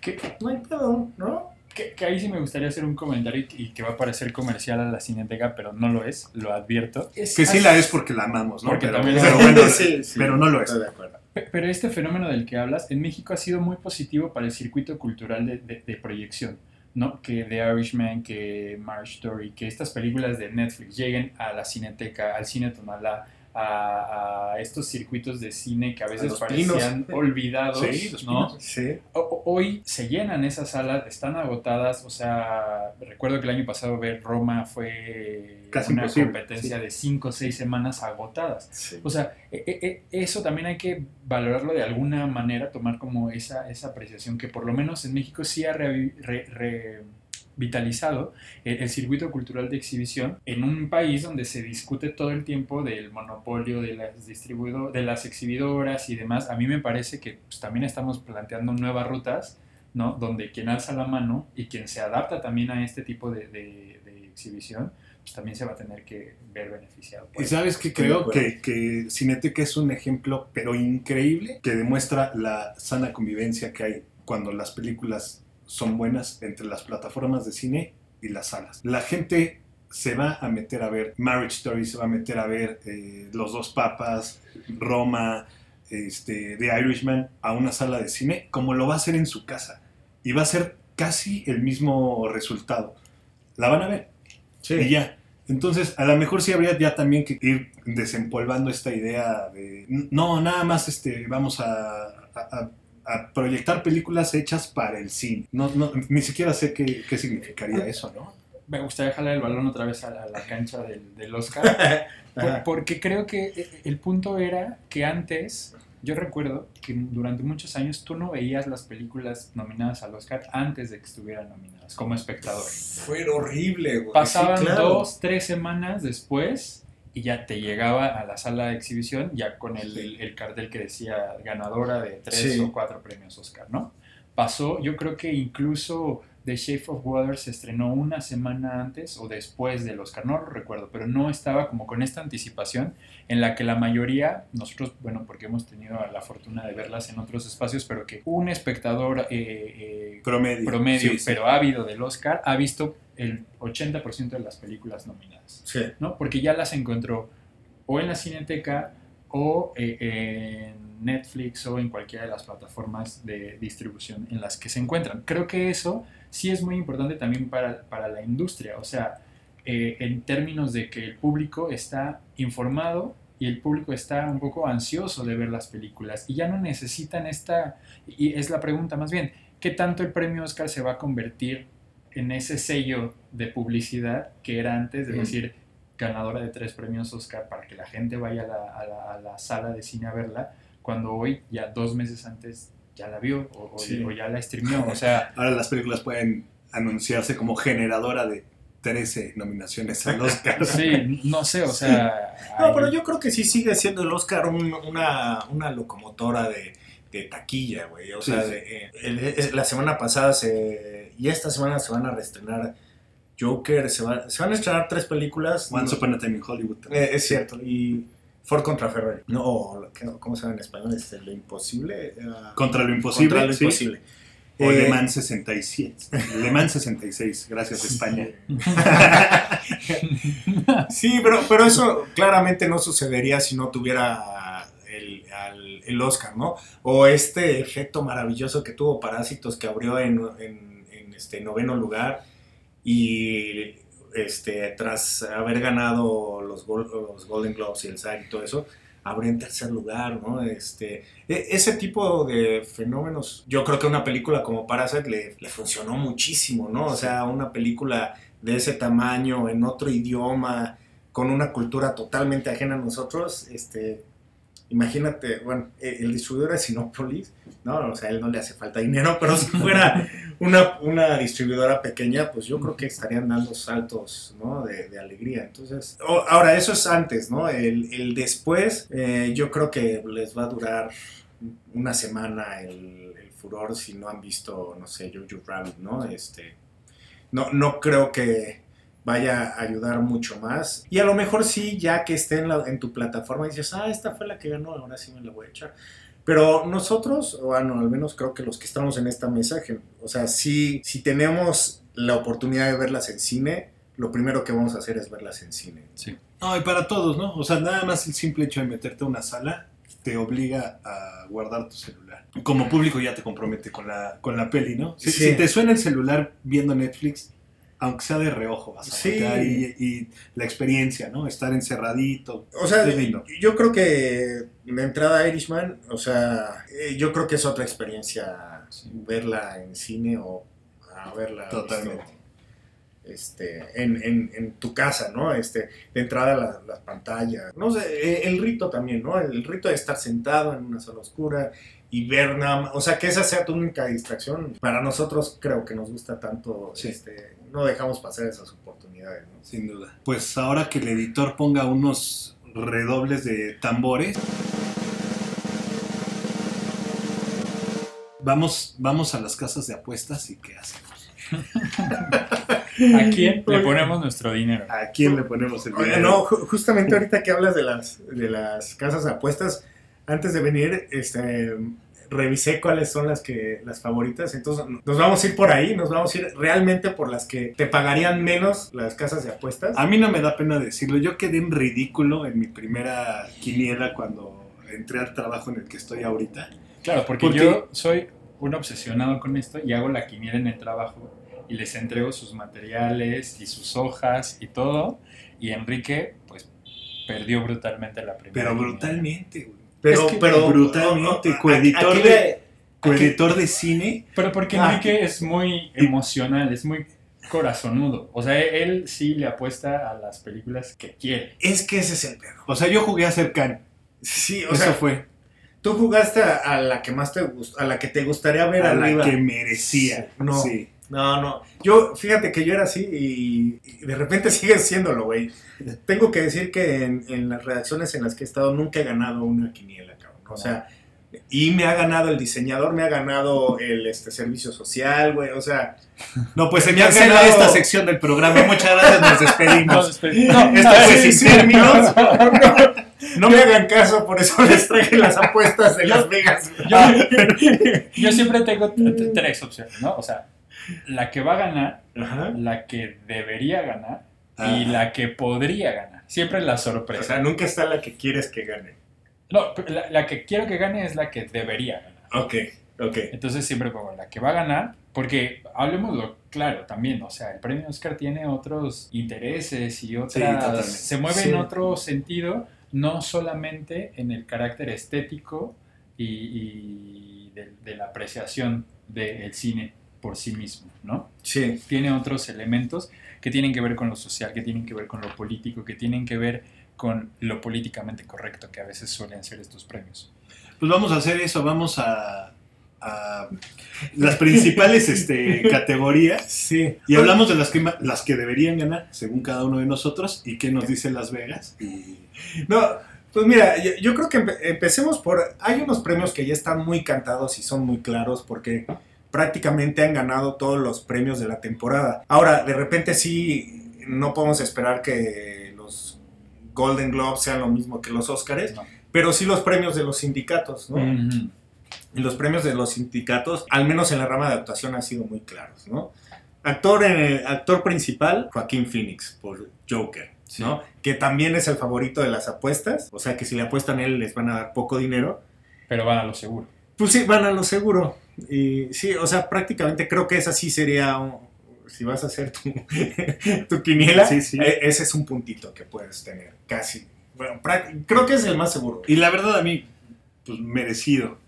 Que, no hay pedo, ¿no? que, que ahí sí me gustaría hacer un comentario y, que va a parecer comercial a la Cineteca, pero no lo es, lo advierto. Que sí la es porque la amamos, ¿no? Porque pero, también- pero bueno, Sí, sí. pero no lo es. Pero este fenómeno del que hablas en México ha sido muy positivo para el circuito cultural de proyección, ¿no? Que The Irishman, que Marriage Story, que estas películas de Netflix lleguen a la cineteca, al cine Tonalá, a, a estos circuitos de cine que a veces los parecían pinos. olvidados, Sí, ¿no? Sí. O- Hoy se llenan esas salas, están agotadas, o sea, recuerdo que el año pasado ver Roma fue Casi una imposible, competencia de cinco o seis semanas agotadas. sí. O sea, e- e- e- eso también hay que valorarlo de alguna manera, tomar como esa, esa apreciación que por lo menos en México sí ha revi- re- revitalizado el, el circuito cultural de exhibición en un país donde se discute todo el tiempo del monopolio de las, distribuido- de las exhibidoras y demás. A mí me parece que pues, también estamos planteando nuevas rutas, ¿no? Donde quien alza la mano y quien se adapta también a este tipo de, de- de exhibición, pues también se va a tener que ver beneficiado. Y sabes que creo que, que Cineteca es un ejemplo, pero increíble, que demuestra la sana convivencia que hay cuando las películas son buenas entre las plataformas de cine y las salas. La gente se va a meter a ver Marriage Story, se va a meter a ver eh, Los Dos Papas, Roma, este, The Irishman a una sala de cine, como lo va a hacer en su casa. Y va a ser casi el mismo resultado. La van a ver. Sí. Y ya. Entonces, a lo mejor sí habría ya también que ir desempolvando esta idea de, no, nada más este, vamos a, a- a- a proyectar películas hechas para el cine. No, no, ni siquiera sé qué, qué significaría eso, ¿no? Me gustaría jalar el balón otra vez a la, a la cancha del, del Oscar, por- porque creo que eh, el punto era que antes, yo recuerdo que durante muchos años tú no veías las películas nominadas al Oscar antes de que estuvieran nominadas, como espectador. Fue horrible, güey. Pasaban Sí, claro. dos, tres semanas después y ya te llegaba a la sala de exhibición ya con el, Sí. el- el cartel que decía ganadora de tres Sí. o cuatro premios Oscar, ¿no? Pasó, yo creo que incluso The Shape of Water se estrenó una semana antes o después del Oscar, no lo recuerdo, pero no estaba como con esta anticipación en la que la mayoría, nosotros, bueno, porque hemos tenido la fortuna de verlas en otros espacios, pero que un espectador eh, eh, Promedio. promedio, Sí, sí. pero ávido del Oscar, ha visto el 80% de las películas nominadas, Sí. ¿no? Porque ya las encontró o en la Cineteca o eh, en Netflix o en cualquiera de las plataformas de distribución en las que se encuentran. Creo que eso sí es muy importante también para, para la industria, o sea, eh, en términos de que el público está informado y el público está un poco ansioso de ver las películas y ya no necesitan esta, y es la pregunta más bien, ¿qué tanto el premio Oscar se va a convertir en ese sello de publicidad que era antes de decir ganadora de tres premios Oscar para que la gente vaya a la, a la- a la sala de cine a verla, cuando hoy ya dos meses antes ya la vio o, o- Sí. o ya la streamió, o sea, Ahora las películas pueden anunciarse como generadora de 13 nominaciones al Oscar. sí, no sé, o sea... No, hay- pero yo creo que sí sigue siendo el Oscar un- una, una locomotora de, de taquilla, güey. O Sí, sea, sí. de, eh, el- es- la semana pasada se, y esta semana se van a reestrenar Joker, se, va- se van a estrenar tres películas. Once Upon a Time in Hollywood. Eh, es cierto, y Ford contra Ferrari. No, ¿cómo se llama en español? Este, lo imposible. eh, Contra lo imposible. contra lo sí. imposible. O Eh, Le Mans 67. Le Mans 66. Gracias, España. Sí, pero, pero eso claramente no sucedería si no tuviera el Oscar, ¿no? O este efecto maravilloso que tuvo Parásitos que abrió en, este noveno lugar y este, tras haber ganado los, los Golden Globes y el SAG y todo eso, habría en tercer lugar, ¿no? Este, e- ese tipo de fenómenos, yo creo que una película como Parasite le, le funcionó muchísimo, ¿no? O sea, una película de ese tamaño, en otro idioma, con una cultura totalmente ajena a nosotros, este, imagínate, bueno, e- el distribuidor es Sinopolis, ¿no? O sea, a él no le hace falta dinero, pero si fuera una, una distribuidora pequeña, pues yo creo que estarían dando saltos, ¿no? De, de alegría. Entonces, ahora, eso es antes, ¿no? El, el después, eh, yo creo que les va a durar una semana el, el furor si no han visto, no sé, Jojo Rabbit, ¿no? Este, no, no creo que vaya a ayudar mucho más. Y a lo mejor sí, ya que esté en, la- en tu plataforma, dices, ah, esta fue la que ganó, ahora sí me la voy a echar. Pero nosotros, bueno, al menos creo que los que estamos en esta mesa, o sea, si, si tenemos la oportunidad de verlas en cine, lo primero que vamos a hacer es verlas en cine. Sí. No, y para todos, ¿no? O sea, nada más el simple hecho de meterte a una sala te obliga a guardar tu celular. Como público ya te compromete con la, con la peli, ¿no? Si, Sí. si te suena el celular viendo Netflix, aunque sea de reojo, vas a Sí. y, y la experiencia, ¿no? Estar encerradito. O sea, lindo. yo creo que de entrada a Irishman, o sea, eh, yo creo que es otra experiencia verla en cine o a verla Totalmente. este, en, en, en tu casa, ¿no? Este, de entrada la- las pantallas, no sé, eh, el rito también, ¿no? El rito de estar sentado en una sala oscura y ver nada más, o sea, que esa sea tu única distracción. Para nosotros creo que nos gusta tanto, Sí. este, no dejamos pasar esas oportunidades, ¿no? Sin duda. Pues ahora que el editor ponga unos redobles de tambores. Vamos, vamos a las casas de apuestas y qué hacemos. ¿A quién le ponemos nuestro dinero? ¿A quién le ponemos el Oye, dinero? no, ju- justamente ahorita que hablas de las, de las casas de apuestas, antes de venir, este, revisé cuáles son las que las favoritas. Entonces, nos vamos a ir por ahí, nos vamos a ir realmente por las que te pagarían menos las casas de apuestas. A mí no me da pena decirlo. Yo quedé en ridículo en mi primera quiniela cuando entré al trabajo en el que estoy ahorita. Claro, porque, Porque- yo soy un obsesionado con esto y hago la quiniela en el trabajo y les entrego sus materiales y sus hojas y todo. Y Enrique, pues, perdió brutalmente la primera. Pero brutalmente, güey. Pero, es que pero brutalmente, a- a- coeditor aquí de- Coeditor de cine. Pero porque Ah. Enrique es muy emocional, es muy corazonudo. O sea, él sí le apuesta a las películas que quiere. es que ese es el pedo. O sea, yo jugué a ser Can. Sí, o Eso sea, fue. tú jugaste a, la que más te gustó, a la que te gustaría ver A la que merecía. No. Sí. No, no. Yo, fíjate que yo era así y, y de repente sigues siéndolo, güey. Tengo que decir que en, en las redacciones en las que he estado nunca he ganado una quiniela, cabrón. O sea, y me ha ganado el diseñador, me ha ganado el este, servicio social, güey. O sea, No, pues se Me ha ganado- esta sección del programa. Muchas gracias, nos despedimos. Entonces, pues, no, Esto a ver, fue sí, sin sí. términos. no me hagan caso, por eso les traje las apuestas de Las Vegas. Yo, yo siempre tengo tres opciones, ¿no? O sea, la que va a ganar, Ajá. la que debería ganar Ah. y la que podría ganar. Siempre la O sorpresa. sea, nunca está la que quieres que gane. No, la, la que quiero que gane es la que debería ganar. Ok, ok. Entonces siempre pongo la que va a ganar, porque hablemoslo claro también, o sea, el premio Oscar tiene otros intereses y otras... totalmente. se mueve Sí. en otro sentido, no solamente en el carácter estético y, y de, de la apreciación del cine por sí mismo, ¿no? Sí. Tiene otros elementos que tienen que ver con lo social, que tienen que ver con lo político, que tienen que ver con lo políticamente correcto que a veces suelen ser estos premios. Pues vamos a hacer eso. Vamos a, a las principales este, categorías. Sí. Y hablamos de las que, las que deberían ganar, según cada uno de nosotros, y qué nos dice Las Vegas. Y No, pues mira, yo, yo creo que empe- empecemos por... Hay unos premios que ya están muy cantados y son muy claros porque prácticamente han ganado todos los premios de la temporada. Ahora, de repente sí, no podemos esperar que los Golden Globes sean lo mismo que los Oscars, ¿no? pero sí los premios de los sindicatos, ¿no? Y los premios de los sindicatos, al menos en la rama de actuación, han sido muy claros, ¿no? Actor, eh, actor principal, Joaquín Phoenix, por Joker, Sí. ¿no? Que también es el favorito de las apuestas, o sea que si le apuestan a él les van a dar poco dinero. Pero van a lo seguro. Pues sí, van a lo seguro. Y sí, o sea, prácticamente creo que esa sí sería, un- si vas a hacer tu, tu quiniela, Sí, sí. eh, ese es un puntito que puedes tener, casi. bueno, creo que es el más seguro. Y la verdad a mí, pues merecido.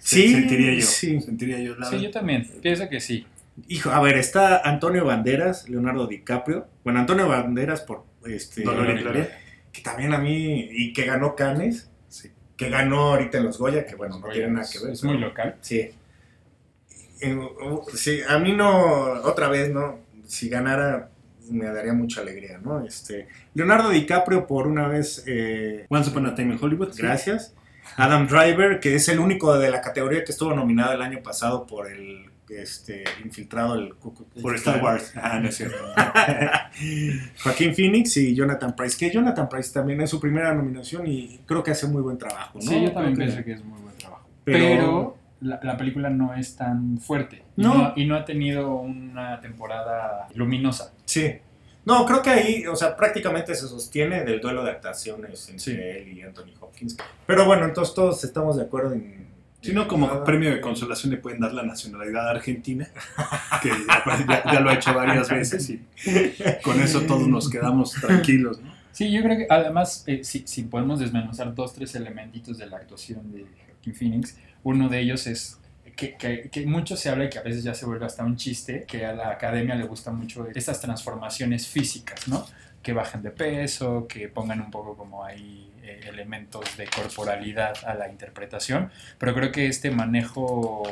Sí, sentiría yo. sí. Sentiría yo. La Sí, yo también. Pienso que sí. Hijo, a ver, está Antonio Banderas, Leonardo DiCaprio. Bueno, Antonio Banderas por este Dolor y Gloria. que también a mí y que ganó Cannes, Sí. que ganó ahorita en los Goya, que bueno, no tiene nada que ver. Es pero- muy local. Sí. Sí, a mí no, otra vez, ¿no? Si ganara, me daría mucha alegría, ¿no? Este, Leonardo DiCaprio por una vez, eh, Once Upon a Time in Hollywood. gracias. Adam Driver, que es el único de la categoría que estuvo nominado el año pasado por el este, infiltrado, el Por. Star Wars. Ah, no es cierto. Joaquín Phoenix y Jonathan Price, que Jonathan Price también es su primera nominación y creo que hace muy buen trabajo, ¿no? Sí, yo también Creo que- pienso que es muy buen trabajo. Pero- Pero, la, la película no es tan fuerte. Y No. no. Y no ha tenido una temporada luminosa. Sí. No, creo que ahí, o sea, prácticamente se sostiene del duelo de actuaciones entre Sí. él y Anthony Hopkins. Pero bueno, entonces todos estamos de acuerdo en... Si no, como premio de consolación le pueden dar la nacionalidad argentina, que ya, ya- ya lo ha hecho varias veces y con eso todos nos quedamos tranquilos. ¿no? Sí, yo creo que además, eh, si, si podemos desmenuzar dos, tres elementitos de la actuación de Joaquin Phoenix, uno de ellos es que, que, que mucho se habla y que a veces ya se vuelve hasta un chiste, que a la academia le gusta mucho estas transformaciones físicas, ¿no? Que bajen de peso, que pongan un poco como ahí eh, elementos de corporalidad a la interpretación, pero creo que este manejo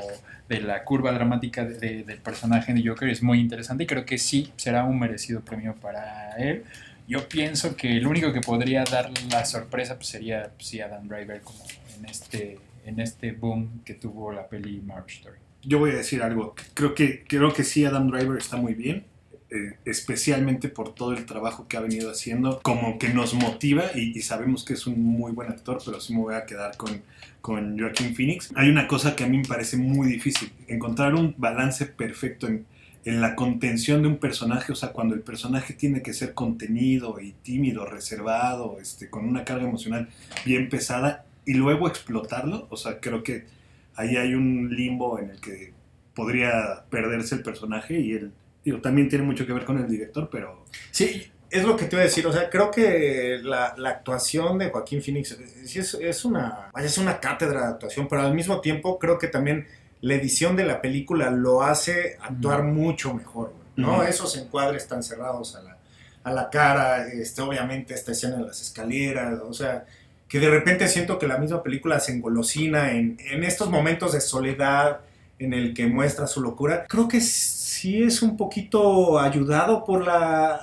de la curva dramática de- de- del personaje de Joker es muy interesante y creo que sí será un merecido premio para él. Yo pienso que el único que podría dar la sorpresa pues, sería pues, sí, Adam Driver como en este, en este boom que tuvo la peli March Story. Yo voy a decir algo. Creo que, creo que sí, Adam Driver está muy bien. eh, especialmente por todo el trabajo que ha venido haciendo, como que nos motiva y, y sabemos que es un muy buen actor, pero sí me voy a quedar con, con Joaquin Phoenix. Hay una cosa que a mí me parece muy difícil, encontrar un balance perfecto en, en la contención de un personaje, o sea, cuando el personaje tiene que ser contenido y tímido, reservado, este, con una carga emocional bien pesada, y luego explotarlo, o sea, creo que ahí hay un limbo en el que podría perderse el personaje y él, digo, también tiene mucho que ver con el director, pero Sí, es lo que te iba a decir, o sea, creo que la, la actuación de Joaquín Phoenix eh, sí es, es una, es una cátedra de actuación, pero al mismo tiempo creo que también la edición de la película lo hace actuar mucho mejor, ¿no? Esos encuadres tan cerrados a la, a la cara, este, obviamente esta escena de las escaleras, o sea, que de repente siento que la misma película se engolosina en, en estos momentos de soledad en el que muestra su locura. Creo que sí es un poquito ayudado por la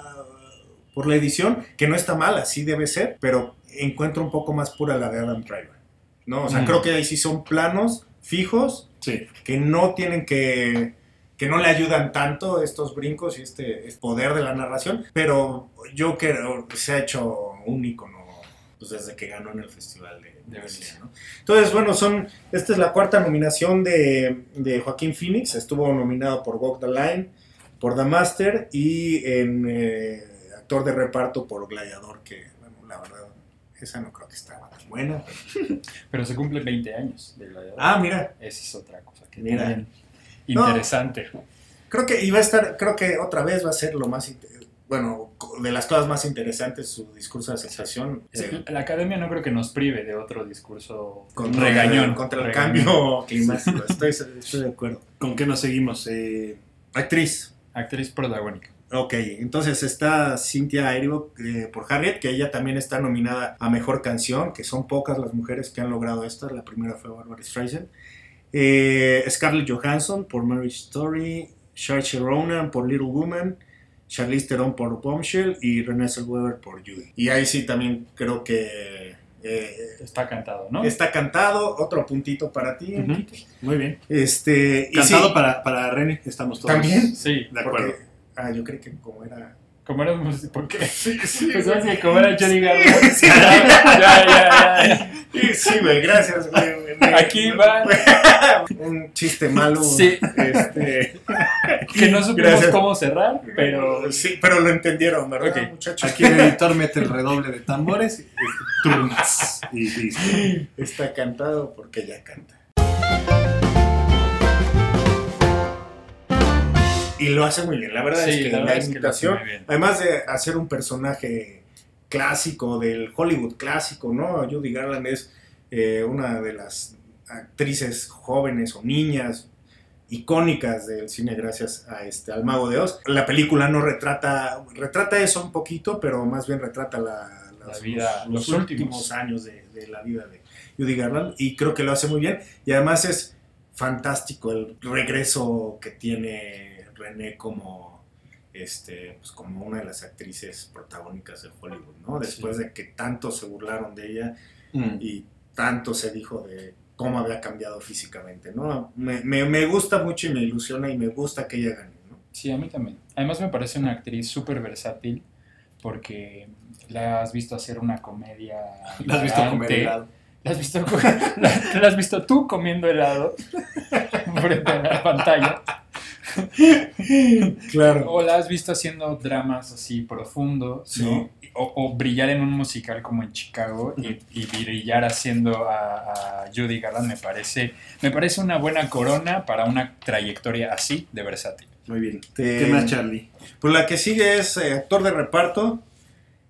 por la edición, que no está mal, así debe ser, pero encuentro un poco más pura la de Adam Driver. ¿no? O sea, Mm. creo que ahí sí son planos fijos sí, que no tienen que que no le ayudan tanto estos brincos y este, este poder de la narración, pero yo creo que se ha hecho un icono pues, desde que ganó en el Festival de, de Venecia, ¿no? Entonces, bueno, son, esta es la cuarta nominación de, de Joaquín Phoenix, estuvo nominado por Walk the Line, por The Master y en eh, actor de reparto por Gladiador, que, bueno, la verdad, esa no creo que estaba tan buena. pero- Pero se cumplen 20 años de Gladiador. Ah, mira, Esa es otra cosa que Mira. No. interesante. Creo que iba a estar, creo que otra vez va a ser lo más, bueno, de las cosas más interesantes su discurso de sensación. Sí, eh, La academia no creo que nos prive de otro discurso contra, regañón. contra el regañón. cambio climático. Estoy, estoy de acuerdo. ¿con qué nos seguimos? Eh, Actriz. Actriz protagónica. Ok, entonces está Cynthia Erivo eh, por Harriet, que ella también está nominada a Mejor Canción, que son pocas las mujeres que han logrado esto. La primera fue Barbara Streisand. Eh, Scarlett Johansson por Marriage Story, Saoirse Ronan por Little Woman, Charlize Theron por Bombshell y Renée Zellweger por Judy. Y ahí sí también creo que eh, Está cantado, ¿no? está cantado. Otro puntito para ti. Muy bien. Este, y Cantado sí, para, para René, estamos todos ¿También? Sí. de acuerdo. porque- ah, yo creo que como era Como ¿por qué? Sí, sí, Pues es que como era Johnny Garland. Sí. ya, ya, ya, ya. Sí, güey, gracias, güey. Aquí va. Un chiste malo. Sí. Este, Que no supimos Gracias. cómo cerrar, pero Sí, pero lo entendieron, ¿verdad, Ok. muchachos? Aquí el editor mete el redoble de tambores y, turns, y listo. Está cantado porque ya canta. Y lo hace muy bien, la verdad Sí, es que la la, es que imitación, además de hacer un personaje clásico, del Hollywood clásico, ¿no? Judy Garland es eh, una de las actrices jóvenes o niñas icónicas del cine gracias a este al Mago de Oz. La película no retrata retrata eso un poquito, pero más bien retrata la, La vida, los, los últimos últimos. años de, de la vida de Judy Garland y creo que lo hace muy bien y además es fantástico el regreso que tiene René como este pues como una de las actrices protagónicas de Hollywood, ¿no? Después de que tanto se burlaron de ella Mm. y tanto se dijo de cómo había cambiado físicamente, ¿no? Me, me- me gusta mucho y me ilusiona y me gusta que ella gane, ¿no? Sí, a mí también. Además me parece una actriz súper versátil porque la has visto hacer una comedia. ¿La has visto comer helado? La has visto, la, la has visto tú comiendo helado frente a la pantalla. Claro. O la has visto haciendo dramas así profundos, ¿no? O, o brillar en un musical como en Chicago y, y brillar haciendo a, a Judy Garland me parece, me parece una buena corona para una trayectoria así de versátil. Muy bien. Te- ¿Qué más, Charlie? Pues la que sigue es eh, actor de reparto,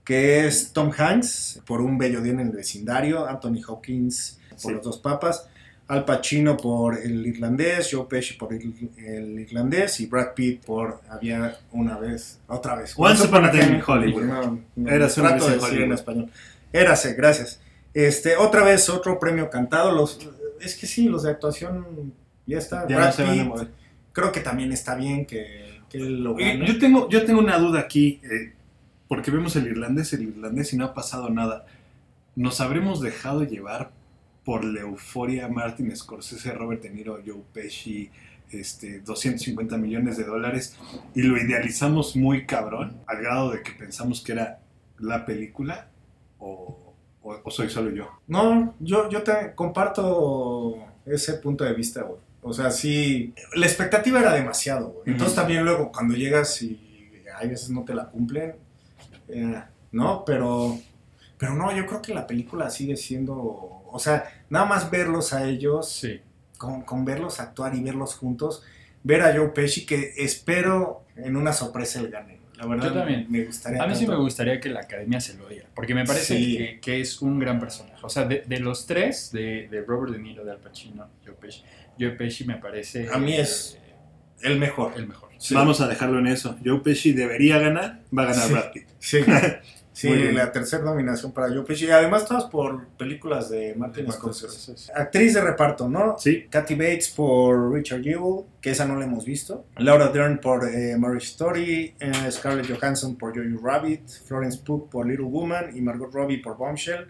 que es Tom Hanks, por Un bello día en el vecindario, Anthony Hopkins por Sí. Los dos papas, Al Pacino por El irlandés, Joe Pesci por El, el irlandés y Brad Pitt por Había una vez, otra vez. Once Upon a Time in Hollywood. No, no, Érase trato de decir en español. Érase, gracias. Este, otra vez otro premio cantado. Los, es que sí, los de actuación ya está. Ya Brad no se van a Pitt, mover. creo que también está bien que, que lo gane. Oye, Yo tengo, yo tengo una duda aquí, eh, porque vemos el irlandés, el irlandés y no ha pasado nada. ¿Nos habremos dejado llevar por la euforia Martin Scorsese, Robert De Niro, Joe Pesci, este, 250 millones de dólares y lo idealizamos muy cabrón, al grado de que pensamos que era la película? ¿O, o- o soy solo yo? No, yo, yo te comparto ese punto de vista, güey. O sea, sí, la expectativa era demasiado, güey. Entonces también luego cuando llegas y hay veces no te la cumplen, eh, ¿no? Pero, pero no, yo creo que la película sigue siendo, o sea, nada más verlos a ellos, Sí. con, con verlos actuar y verlos juntos, ver a Joe Pesci que espero en una sorpresa el gane. La verdad, Yo también. me gustaría A mí sí me gustaría que la academia se lo diera, porque me parece Sí. que, que es un gran personaje. O sea, de, de los tres, de, de Robert De Niro, de Al Pacino, Joe Pesci, Joe Pesci me parece... A mí es eh, el mejor. el mejor. Sí. Vamos a dejarlo en eso. Joe Pesci debería ganar, va a ganar Sí. Brad Pitt. Sí, sí la tercera nominación para Joe Pesci. Y además todas por películas de Martin. Scorsese. Actriz de reparto, ¿no? Sí, Kathy Bates por Richard Jewell, que esa no la hemos visto. Laura Dern por eh, Marriage Story. eh, Scarlett Johansson por Jojo Rabbit. Florence Pugh por Little Woman. Y Margot Robbie por Bombshell.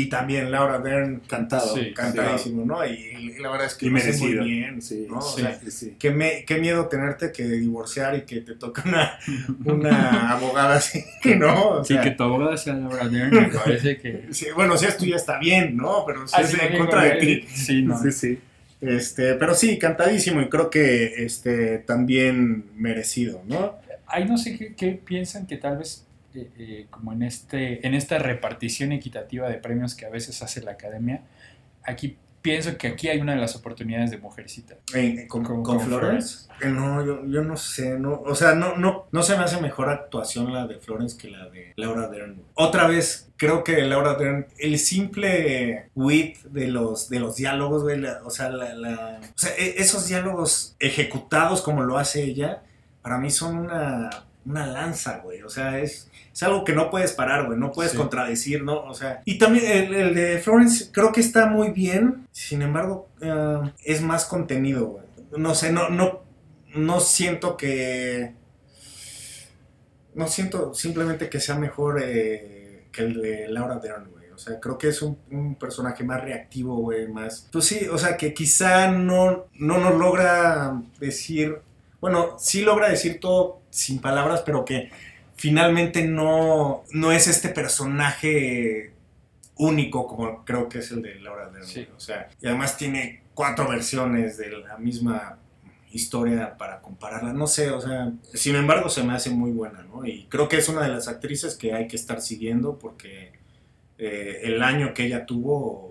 Y también Laura Dern cantado. Sí, cantadísimo, ¿no? Y, y la verdad es que Y merecido. muy bien. Sí, ¿no? O sí. sea, sí, sí. qué, me- qué miedo tenerte que divorciar y que te toque una, una abogada así, ¿no? O Sí, que tu abogada sea Laura Dern, me parece que... Sí, bueno, si es tuya está bien, ¿no? Pero si Ah, es sí, en contra de ti. Sí, no. Sí, sí. Este, pero sí, cantadísimo y creo que este, también merecido, ¿no? Ahí no sé qué, qué piensan que tal vez eh, eh, como en este en esta repartición equitativa de premios que a veces hace la academia, aquí pienso que aquí hay una de las oportunidades de mujercita. En- con, Con- con con Florence. Eh, No, yo, yo no sé, no, o sea, no, no, no se me hace mejor actuación la de Florence que la de Laura Dern. Otra vez, creo que Laura Dern, el simple wit de los, de los diálogos, la- o sea, la, la- o sea, e- esos diálogos ejecutados como lo hace ella, para mí son una, una lanza, güey, o sea, es, es algo que no puedes parar, güey, no puedes Sí. contradecir, ¿no? O sea, y también el, el de Florence creo que está muy bien, sin embargo, eh, es más contenido, güey. No sé, no, no, no siento que... No siento simplemente que sea mejor eh, que el de Laura Dern, güey. O sea, creo que es un, un personaje más reactivo, güey, más... Pues sí, o sea, que quizá no, no nos logra decir... Bueno, sí logra decir todo sin palabras, pero que finalmente no, no es este personaje único como creo que es el de Laura Dern. Sí. O sea, y además tiene cuatro versiones de la misma historia para compararla. No sé, o sea, sin embargo se me hace muy buena, ¿no? Y creo que es una de las actrices que hay que estar siguiendo porque eh, el año que ella tuvo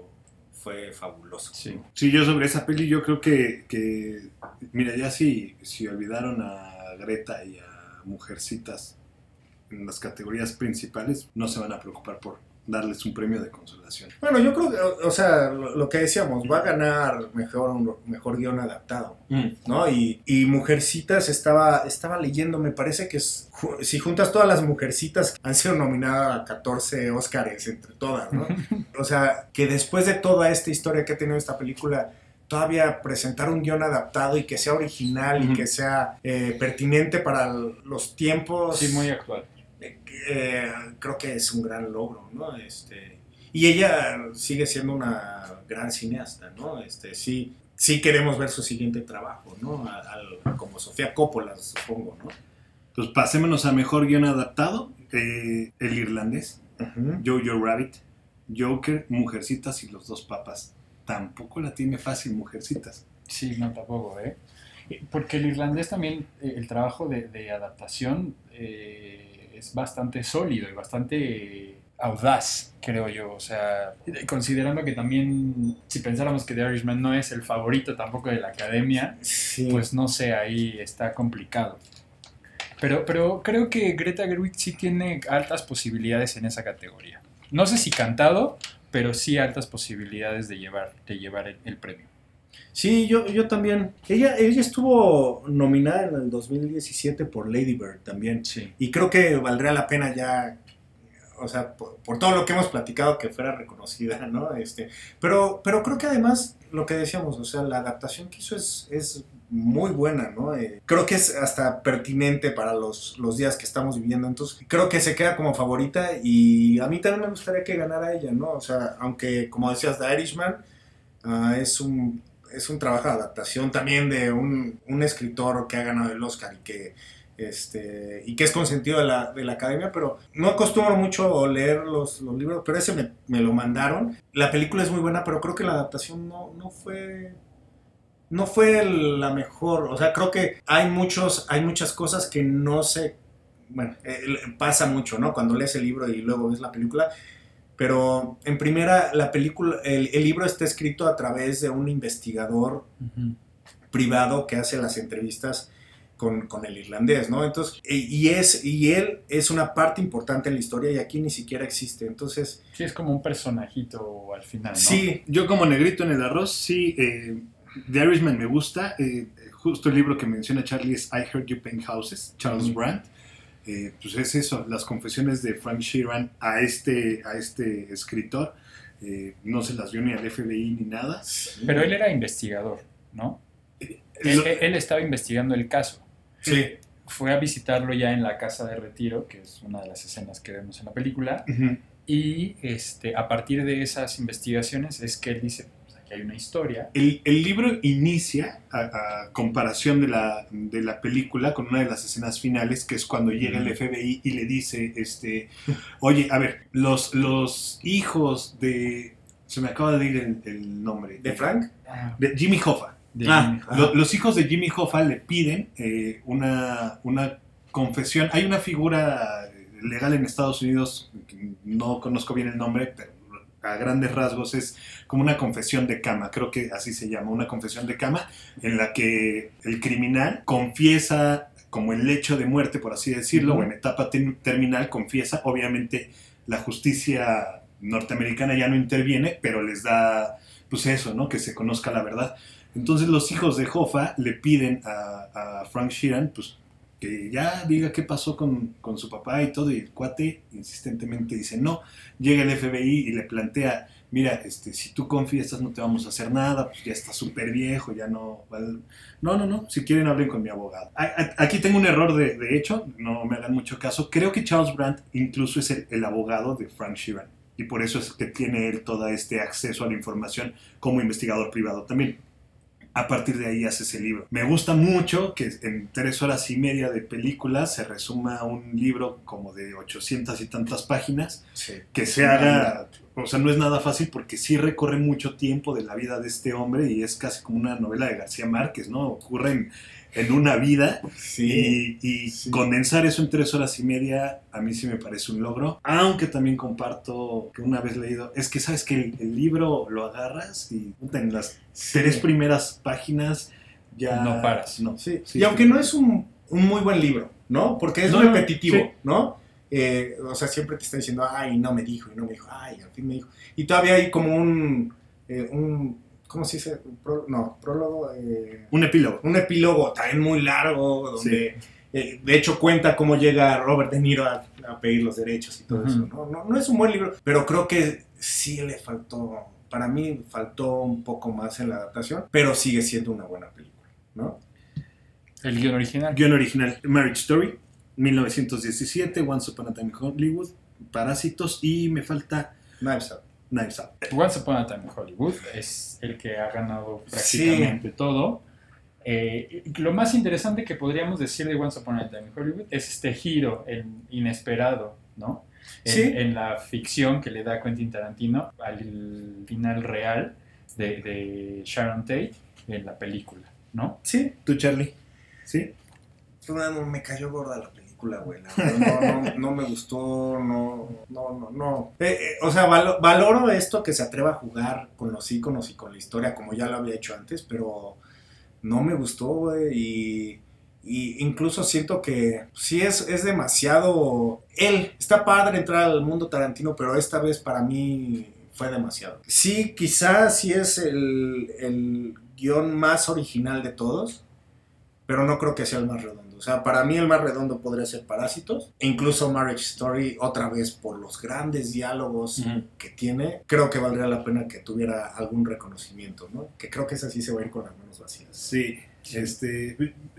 fue fabuloso. Sí. Sí, yo sobre esa peli yo creo que, que mira, ya si, si olvidaron a Greta y a Mujercitas en las categorías principales, no se van a preocupar por darles un premio de consolación. Bueno, yo creo que, o- sea, lo, lo que decíamos, va a ganar mejor, un mejor guion adaptado, ¿no? Y, y Mujercitas estaba, estaba leyendo, me parece que es, si juntas todas las Mujercitas, han sido nominadas a 14 Óscares entre todas, ¿no? O sea, que después de toda esta historia que ha tenido esta película, todavía presentar un guion adaptado y que sea original y que sea eh, pertinente para los tiempos. Sí, muy actual. Eh, creo que es un gran logro, ¿no? Este, y ella sigue siendo una gran cineasta, ¿no? Este, sí, sí queremos ver su siguiente trabajo, ¿no? A- al- como Sofía Coppola, supongo, ¿no? Pues pasémonos a mejor guion adaptado. eh, el irlandés, Ujú. Jojo Rabbit, Joker, Mujercitas y los dos papas. Tampoco la tiene fácil Mujercitas. Sí, no, tampoco, ¿eh? Porque el irlandés también, eh, el trabajo de, de adaptación eh, es bastante sólido y bastante audaz, creo yo. O sea, considerando que también, si pensáramos que The Irishman no es el favorito tampoco de la academia, Sí. pues no sé, ahí está complicado. Pero, pero creo que Greta Gerwig sí tiene altas posibilidades en esa categoría. No sé si cantado, pero sí altas posibilidades de llevar, de llevar el, el premio. Sí, yo, yo también. Ella, ella estuvo nominada en el 2017 por Lady Bird también. Sí. Y creo que valdría la pena ya, o sea, por, por todo lo que hemos platicado, que fuera reconocida, ¿no? Este, pero, pero creo que además, lo que decíamos, o sea, la adaptación que hizo es, es muy buena, ¿no? Eh, creo que es hasta pertinente para los, los días que estamos viviendo. Entonces, creo que se queda como favorita y a mí también me gustaría que ganara ella, ¿no? O sea, aunque, como decías, The Irishman ah, es un... Es un trabajo de adaptación también de un, un escritor que ha ganado el Oscar y que este, y que es consentido de la, de la academia, pero no acostumbro mucho leer los, los libros, pero ese me, lo mandaron. La película es muy buena, pero creo que la adaptación no, no fue no fue la mejor. O sea, creo que hay muchos, hay muchas cosas que no se. Bueno, eh, pasa mucho, ¿no? Cuando lees el libro y luego ves la película. Pero en primera, la película, el, el libro está escrito a través de un investigador privado que hace las entrevistas con, con el irlandés, ¿no? Entonces, y, es, y él es una parte importante en la historia y aquí ni siquiera existe. Entonces, Sí, es como un personajito al final, ¿no? sí, Yo como negrito en el arroz, sí, eh, The Irishman me gusta. eh, justo el libro que menciona Charlie es I Heard You Paint Houses, Charles. Brandt. Eh, pues es eso, las confesiones de Frank Sheeran a este, a este escritor. eh, no se las vio ni al FBI ni nada. Pero él era investigador, ¿no? Él, Lo- él estaba investigando el caso. sí, Fue a visitarlo ya en la casa de retiro, que es una de las escenas que vemos en la película, y este, a partir de esas investigaciones es que él dice, aquí hay una historia. El, el libro inicia, a, a comparación de la, de la película, con una de las escenas finales, que es cuando llega el FBI y le dice, este, oye, a ver, los, los hijos de... Se me acaba de ir el, el nombre. de Frank. De Jimmy Hoffa. De Ah, Jimmy Hoffa. lo- los hijos de Jimmy Hoffa le piden eh, una, una confesión. Hay una figura legal en Estados Unidos, no conozco bien el nombre, pero a grandes rasgos es como una confesión de cama, creo que así se llama, una confesión de cama, en la que el criminal confiesa como el lecho de muerte, por así decirlo, o en etapa terminal confiesa, obviamente la justicia norteamericana ya no interviene, pero les da, pues eso, ¿no? Que se conozca la verdad. Entonces los hijos de Hoffa le piden a, a Frank Sheeran, pues, que ya diga qué pasó con, con su papá y todo, y el cuate insistentemente dice no. Llega el FBI y le plantea, mira, este, si tú confiesas no te vamos a hacer nada, pues ya está súper viejo, ya no... val- No, no, no, si quieren hablen con mi abogado. Aquí tengo un error de, de hecho, no me hagan mucho caso. Creo que Charles Brandt incluso es el, el abogado de Frank Sheeran. Y por eso es que tiene él todo este acceso a la información como investigador privado también. A partir de ahí hace ese libro. Me gusta mucho que en tres horas y media de película se resuma un libro como de 800 y tantas páginas Sí. que se haga, o sea, no es nada fácil porque sí recorre mucho tiempo de la vida de este hombre y es casi como una novela de García Márquez, ¿no? Ocurre en, una vida Sí. y, y Sí. condensar eso en tres horas y media a mí sí me parece un logro, aunque también comparto que una vez leído, es que sabes que el, el libro lo agarras y en las tres primeras páginas ya No paras. No, Sí. Y aunque no es un, un muy buen libro, ¿no? Porque es No, repetitivo. ¿no? eh, o sea, siempre te está diciendo, ay, no me dijo, y no me dijo, ay, al fin me dijo. Y todavía hay como un, eh, un ¿cómo se dice? Pro- no, prólogo, eh, Un epílogo. un epílogo también muy largo, donde eh, de hecho cuenta cómo llega Robert De Niro a, a pedir los derechos y todo eso. ¿no? No, no es un buen libro, pero creo que sí le faltó, para mí faltó un poco más en la adaptación, pero sigue siendo una buena película, ¿no? El guion original. Guión original, Marriage Story, 1917, Once Upon a Time in Hollywood, Parásitos y me falta Knives Out. Knives Out. Once Upon a Time in Hollywood es el que ha ganado prácticamente todo. Eh, lo más interesante que podríamos decir de Once Upon a Time in Hollywood es este giro en- inesperado, ¿no? En, Sí. en la ficción que le da Quentin Tarantino al final real de, de Sharon Tate en la película, ¿no? Sí, ¿Tú, Charlie? ¿Sí? Me cayó gorda la película, güey. no, no me gustó, no, no, no, no. Eh, eh, o sea, valo- valoro esto que se atreva a jugar con los iconos y con la historia, como ya lo había hecho antes, pero no me gustó, güey. Y, y incluso siento que sí es, es demasiado. Él, está padre entrar al mundo Tarantino, pero esta vez para mí fue demasiado. Sí, quizás sí es el, el guion más original de todos pero no creo que sea el más redondo. O sea, para mí el más redondo podría ser Parásitos, e incluso Marriage Story, otra vez por los grandes diálogos Ujú. que tiene, creo que valdría la pena que tuviera algún reconocimiento, ¿no? Que creo que esa sí se va a ir con las manos vacías. Sí. Este,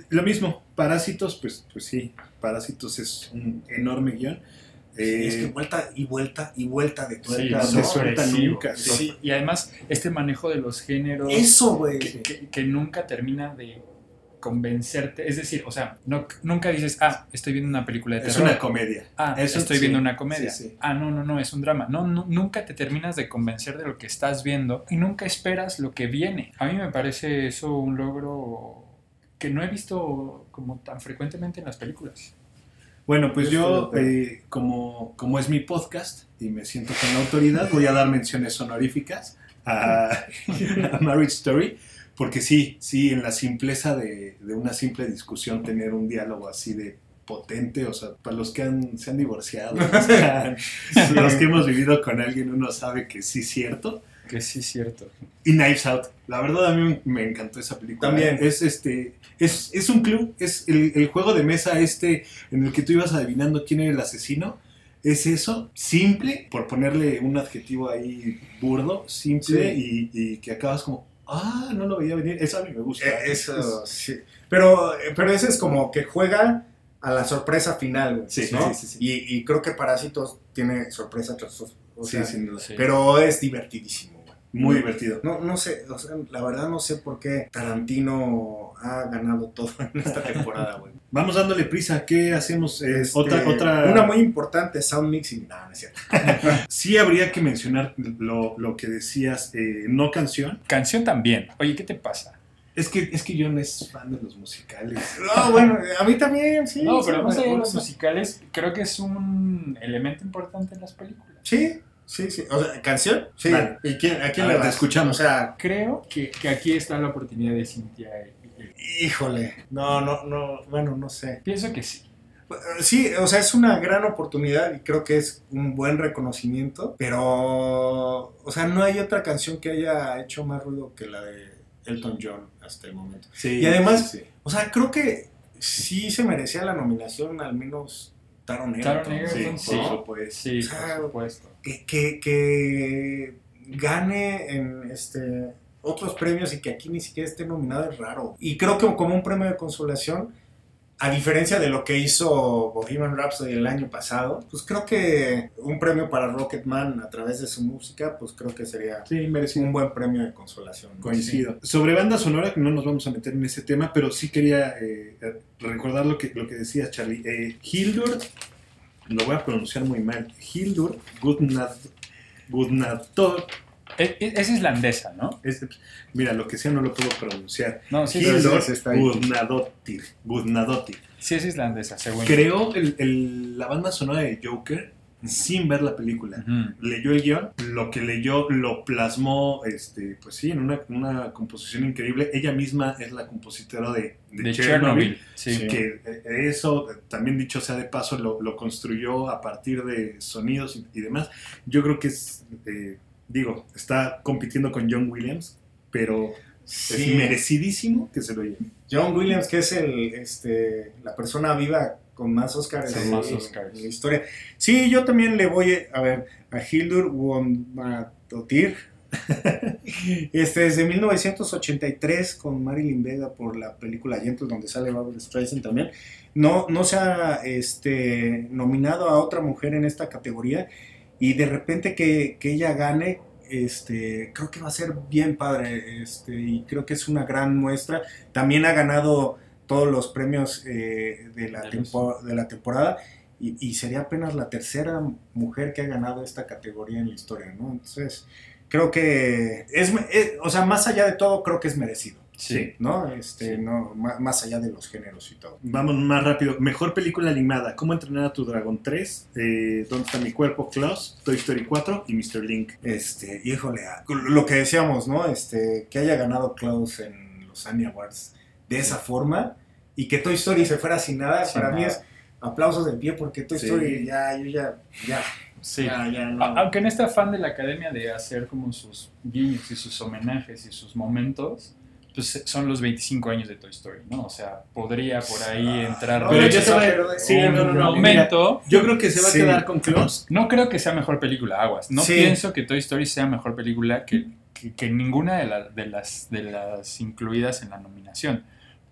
lo mismo, Parásitos, pues, pues sí, Parásitos es un enorme guion. Eh, es que vuelta y vuelta y vuelta de Sí, tuerca, no ¿no? se suelta nunca, Sí. sí. Y además, este manejo de los géneros Eso, güey. que, que- que nunca termina de convencerte. Es decir, o sea, no, nunca dices, ah, estoy viendo una película de es terror. una comedia. Ah, Eso estoy sí, viendo una comedia. sí, sí. Ah, no, no, no, es un drama. No, no, nunca te terminas de convencer de lo que estás viendo y nunca esperas lo que viene. A mí me parece eso un logro que no he visto como tan frecuentemente en las películas. Bueno, pues Yo eh, como, como es mi podcast y me siento con la autoridad, voy a dar menciones honoríficas a, a Marriage Story, porque sí, sí, en la simpleza de, de una simple discusión, tener un diálogo así de potente, o sea, para los que han, se han divorciado, los que, han- los que hemos vivido con alguien, uno sabe que sí es cierto. Que sí es cierto. Y Knives Out. La verdad a mí me encantó esa película. También. Es este es, es un club, es el, el juego de mesa este en el que tú ibas adivinando quién era el asesino. Es eso, simple, por ponerle un adjetivo ahí burdo, simple y, y que acabas como, ah, no lo veía venir. Eso a mí me gusta. Eh, Eso, sí. Pero, pero ese es como que juega a la sorpresa final, Sí, ¿no? sí, sí, sí. Y, y creo que Parásitos tiene sorpresa tras sorpresa. Pero es divertidísimo. Muy divertido. No, no sé, o sea, la verdad no sé por qué Tarantino ha ganado todo en esta temporada, güey. Vamos dándole prisa. ¿Qué hacemos? Este, otra, otra. Una muy importante, sound mixing. No, no es cierto. Sí habría que mencionar lo, lo que decías, eh, no canción. Canción también. Oye, ¿qué te pasa? Es que, es que yo no es fan de los musicales. No, bueno, a mí también, sí. No, pero más allá de los musicales, creo que es un elemento importante en las películas. Sí, sí, sí. O sea, ¿canción? Sí. Vale. ¿Y quién, a quién A le ver, te vas? escuchamos. O sea, Creo que, que aquí está la oportunidad de Cintia. y- y- híjole. No, no, no, bueno, no sé. Pienso que sí. Sí, o sea, es una gran oportunidad y creo que es un buen reconocimiento, pero, o sea, no hay otra canción que haya hecho más ruido que la de Elton John hasta el momento. Sí, Y además- sí. O sea, creo que sí se merecía la nominación, al menos Taron Egerton. Taron Egerton, Sí, sí. por supuesto. Sí, O sea, por supuesto. Que, que, que gane en este otros premios y que aquí ni siquiera esté nominado es raro. Y creo que como un premio de consolación, a diferencia de lo que hizo Bohemian Rhapsody el año pasado, pues creo que un premio para Rocketman a través de su música, pues creo que sería Sí, merecido. un buen premio de consolación. ¿no? Coincido. Sobre banda sonora, no nos vamos a meter en ese tema, pero sí quería eh, recordar lo que, lo que decía Charlie. Eh, Hildur, lo voy a pronunciar muy mal. Hildur Gudnad, Gudnadotter. E- Es, islandesa, ¿no? Es- mira, lo que sea no lo puedo pronunciar. No, sí, Hildur. Gudnadottir. Sí es islandesa, según. Creó el- el- la banda sonora de Joker sin ver la película. Leyó el guion, lo que leyó lo plasmó, este, pues sí, en una, una composición increíble. Ella misma es la compositora de, de De Chernobyl, Chernobyl. Sí. que eh, eso, también dicho sea de paso, lo, lo construyó a partir de sonidos y, y demás. Yo creo que es, eh, digo, está compitiendo con John Williams, pero Sí. es merecidísimo que se lo lleve. John Williams, que es el, este, la persona viva con más Oscars Sí, en, más en- Oscars. en la historia. Sí, yo también le voy a ver a Hildur Guðnadóttir. este, desde 1983 con Marilyn Vega por la película Gentle, donde sale Barbara Streisand también. No, no se ha este, nominado a otra mujer en esta categoría y de repente que, que ella gane, este, creo que va a ser bien padre este, y creo que es una gran muestra. También ha ganado todos los premios eh, de, la tempo- de la temporada y, y sería apenas la tercera mujer que ha ganado esta categoría en la historia, ¿no? Entonces, creo que es, es- o sea, más allá de todo, creo que es merecido, Sí. ¿no? Este, Sí. no, más, más allá de los géneros y todo. Vamos más rápido. Mejor película animada. ¿Cómo entrenar a tu dragón 3? Eh, ¿Dónde está mi cuerpo? Klaus, Toy Story 4 y Mr. Link. Este, híjole, lo que decíamos, ¿no? Este, que haya ganado Klaus en los Annie Awards de esa forma y que Toy Story se fuera sin nada, Sin para mí es aplausos de pie porque Toy Sí. Story ya, yo ya, ya, Sí. ya, ya no. Aunque en este afán de la academia de hacer como sus guiños y sus homenajes y sus momentos, pues son los 25 años de Toy Story, ¿no? O sea, podría por ahí entrar No, Pero yo hecho, te voy a- pero- sí, un no, no, no, momento. Yo creo que se va Sí. a quedar con Klaus. No creo que sea mejor película, Aguas. No Sí. pienso que Toy Story sea mejor película que, que- que ninguna de, la- de las, de las incluidas en la nominación.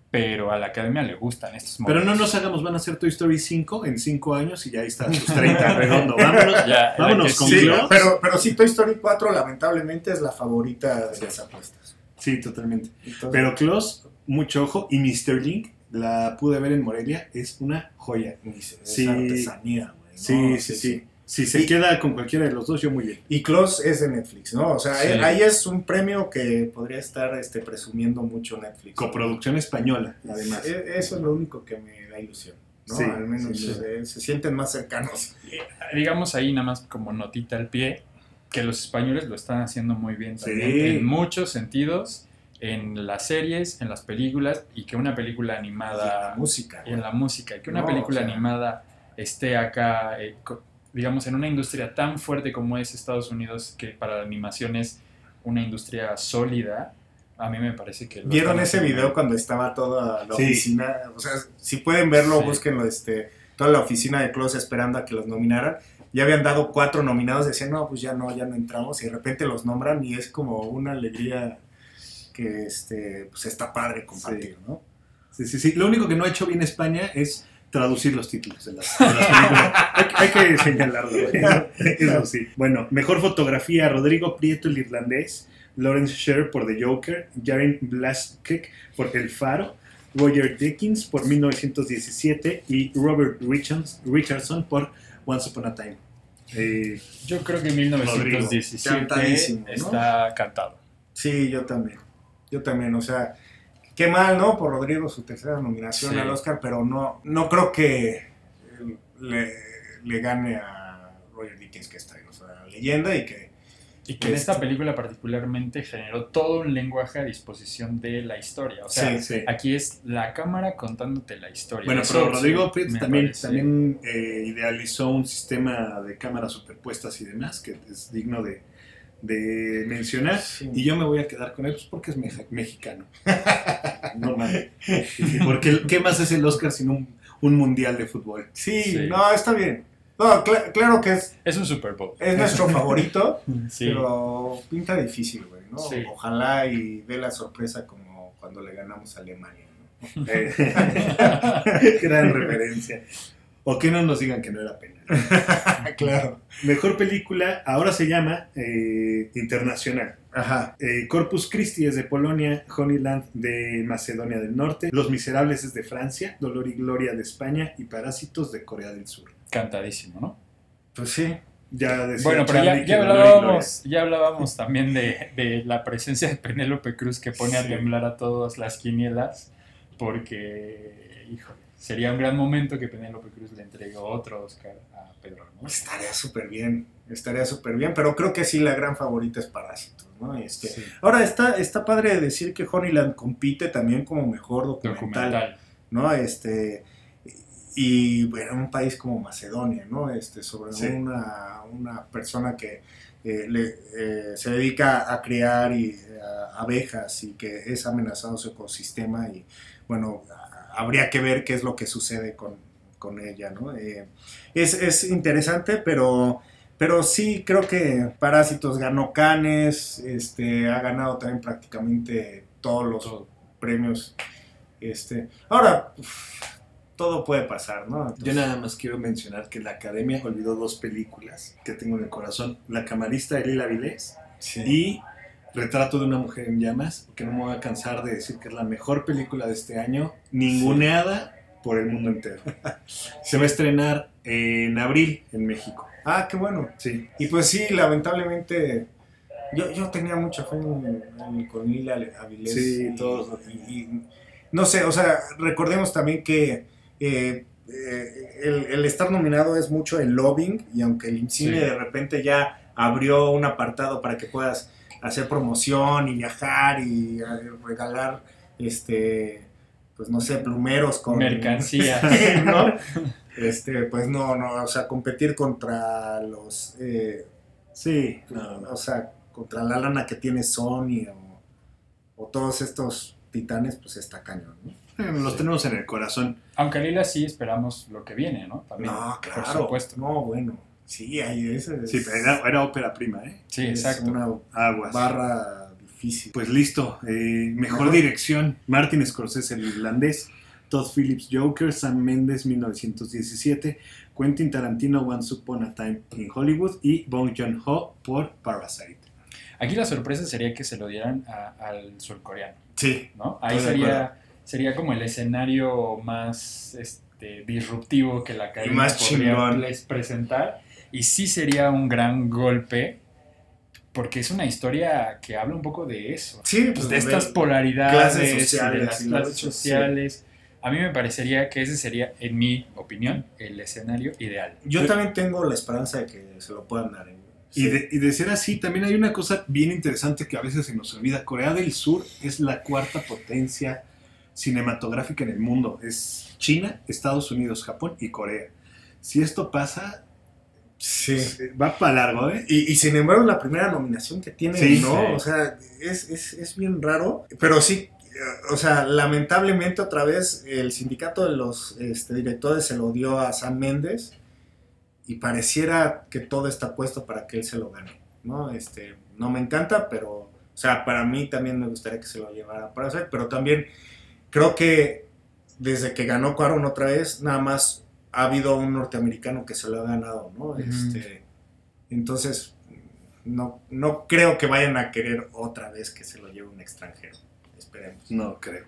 Pero a la academia le gustan estos Pero momentos. no nos hagamos, van a hacer Toy Story 5 en 5 años y ya ahí está sus 30 redondo. Vámonos. Ya, Vámonos con. Sí, Klaus. pero, pero sí, Toy Story 4 lamentablemente es la favorita de las apuestas. Sí, totalmente. Entonces, Pero Klaus, mucho ojo. Y Mr. Link, la pude ver en Morelia, es una joya. es Sí. artesanía, güey. ¿no? Sí, sí, sí. Si se queda con cualquiera de los dos, yo muy bien. Y Close es de Netflix, ¿no? O sea, Sí. ahí- ahí es un premio que podría estar este, presumiendo mucho Netflix. Coproducción española, además. E- Eso es lo único que me da ilusión, ¿no? Sí, Al menos sí, sí. Se, se sienten más cercanos. digamos ahí nada más como notita al pie, que los españoles lo están haciendo muy bien también, Sí. en muchos sentidos, en las series, en las películas, y que una película Y animada, la música. y en la música, y que una No, película o sea- animada esté acá, eh, co- digamos, en una industria tan fuerte como es Estados Unidos, que para la animación es una industria sólida, a mí me parece que... lo ¿Vieron ese haciendo video cuando estaba toda la Sí. oficina? O sea, si pueden verlo, Sí. búsquenlo, este, toda la oficina de Close esperando a que los nominaran. Ya habían dado cuatro nominados, decían, no, pues ya no, ya no entramos, y de repente los nombran y es como una alegría que este, pues está padre compartir, ¿no? Sí, sí, sí. Lo único que no ha hecho bien España es traducir los títulos de las, de las películas. hay, hay que señalarlo. Eso sí. Bueno, mejor fotografía: Rodrigo Prieto, el irlandés. Lawrence Sher por The Joker. Jaren Blaskek por El Faro. Roger Dickens por 1917. Y Robert Richards- Richardson por Once Upon a Time. Eh, Yo creo que 1917 Cantadísimo, ¿no? está cantado. Sí, yo también. Yo también, o sea, qué mal, ¿no? Por Rodrigo su tercera nominación Sí. al Oscar, pero no, no creo que le, le gane a Roger Dickens, que está ahí, o sea, leyenda y que... Y que en esta película particularmente generó todo un lenguaje a disposición de la historia. O sea, Sí, sí. aquí es la cámara contándote la historia. Bueno, Eso, pero Rodrigo sí, me también, también eh, idealizó un sistema de cámaras superpuestas y demás que es digno de, de mencionar. Sí. Y yo me voy a quedar con él pues, porque es mexicano. Normal. Y Porque ¿qué más es el Oscar sin un, un mundial de fútbol? Sí, Sí. no, está bien. No, cla- claro que es, Es un Super Bowl. es nuestro favorito, Sí. pero pinta difícil, güey, ¿no? Sí. Ojalá y dé la sorpresa como cuando le ganamos a Alemania, ¿no? Eh, gran referencia. O que no nos digan que no era pena. claro. Mejor película, ahora se llama eh, Internacional. Ajá. Eh, Corpus Christi es de Polonia, Honeyland de Macedonia del Norte, Los Miserables es de Francia, Dolor y Gloria de España y Parásitos de Corea del Sur. Cantadísimo, ¿no? Pues sí. Ya decía Bueno, pero ya, ya hablábamos, ya hablábamos también de, de la presencia de Penélope Cruz que pone a temblar a todas las quinielas porque, sería un gran momento que Penélope Cruz le entregue otro Oscar a Pedro Hermoso. Estaría súper bien, estaría súper bien, pero creo que sí la gran favorita es Parásitos, ¿no? Este, Sí. Ahora está, está padre decir que Honeyland compite también como mejor documental, Documental. ¿no? Este, y bueno, un país como Macedonia, ¿no? Este, sobre Sí. una, una persona que eh, le- eh, se dedica a criar y, eh, a- abejas y que es amenazado su ecosistema y bueno, habría que ver qué es lo que sucede con, con ella, ¿no? Eh, es, es interesante, pero... Pero sí, creo que Parásitos ganó Cannes, este, ha ganado también prácticamente todos los Todo. premios. Este, ahora, uf, todo puede pasar, ¿no? Yo nada más quiero mencionar que la academia olvidó dos películas que tengo en el corazón: La camarista de Lila Vilés sí. y Retrato de una mujer en llamas, que no me voy a cansar de decir que es la mejor película de este año, ninguneada por el mundo entero. Se va a estrenar en abril en México. Ah, qué bueno. Sí. Y pues sí, lamentablemente, yo, yo tenía mucha fe en, en- con Lila Avilés. Sí, y- todos y- y- no sé, o sea, recordemos también que eh, eh, el, el estar nominado es mucho el lobbying y aunque el IMCINE Sí. de repente ya abrió un apartado para que puedas hacer promoción y viajar y eh, regalar, este, pues no sé, plumeros con... Mercancía. ¿no? Este, pues no, no, o sea, competir contra los, eh, Sí, no, no. o sea, contra la lana que tiene Sony o, o todos estos titanes, pues está cañón, ¿no? Los tenemos en el corazón. Aunque Lila sí esperamos lo que viene, ¿no? También, No, claro, Por supuesto. no, bueno, sí, ese es, Sí, pero era, era ópera prima, ¿eh? Sí, es exacto. una Aguas. barra difícil. Pues listo. eh, mejor Mejor. dirección. Martin Scorsese, el irlandés. Todd Phillips, Joker. Sam Mendes, 1917. Quentin Tarantino, Once Upon a Time in Hollywood. Y Bong Joon-ho por Parasite. Aquí la sorpresa sería que se lo dieran a- al surcoreano, Sí, ¿no? Ahí sería, sería como el escenario más este, disruptivo que la academia más podría chingón. les presentar. Y sí sería un gran golpe, porque es una historia que habla un poco de eso. sí, pues, de estas polaridades, clases y sociales de las y la clases sociales. A mí me parecería que ese sería, en mi opinión, el escenario ideal. Yo también tengo la esperanza de que se lo puedan dar. ¿eh? Y, Sí. de, y de ser así, también hay una cosa bien interesante que a veces se nos olvida. Corea del Sur es la cuarta potencia cinematográfica en el mundo. Es China, Estados Unidos, Japón y Corea. Si esto pasa, Sí. va para largo, ¿eh? Y, y sin embargo, la primera nominación que tiene, Sí, ¿no? sí. O sea, es, es, es bien raro. Pero sí, o sea, lamentablemente otra vez el sindicato de los este, directores se lo dio a Sam Méndez y pareciera que todo está puesto para que él se lo gane, ¿no? Este, no me encanta, pero, o sea, para mí también me gustaría que se lo llevara para hacer, pero también creo que desde que ganó Cuarón otra vez, nada más ha habido un norteamericano que se lo ha ganado, ¿no? Este, entonces, no, no creo que vayan a querer otra vez que se lo lleve un extranjero. Esperemos. No creo.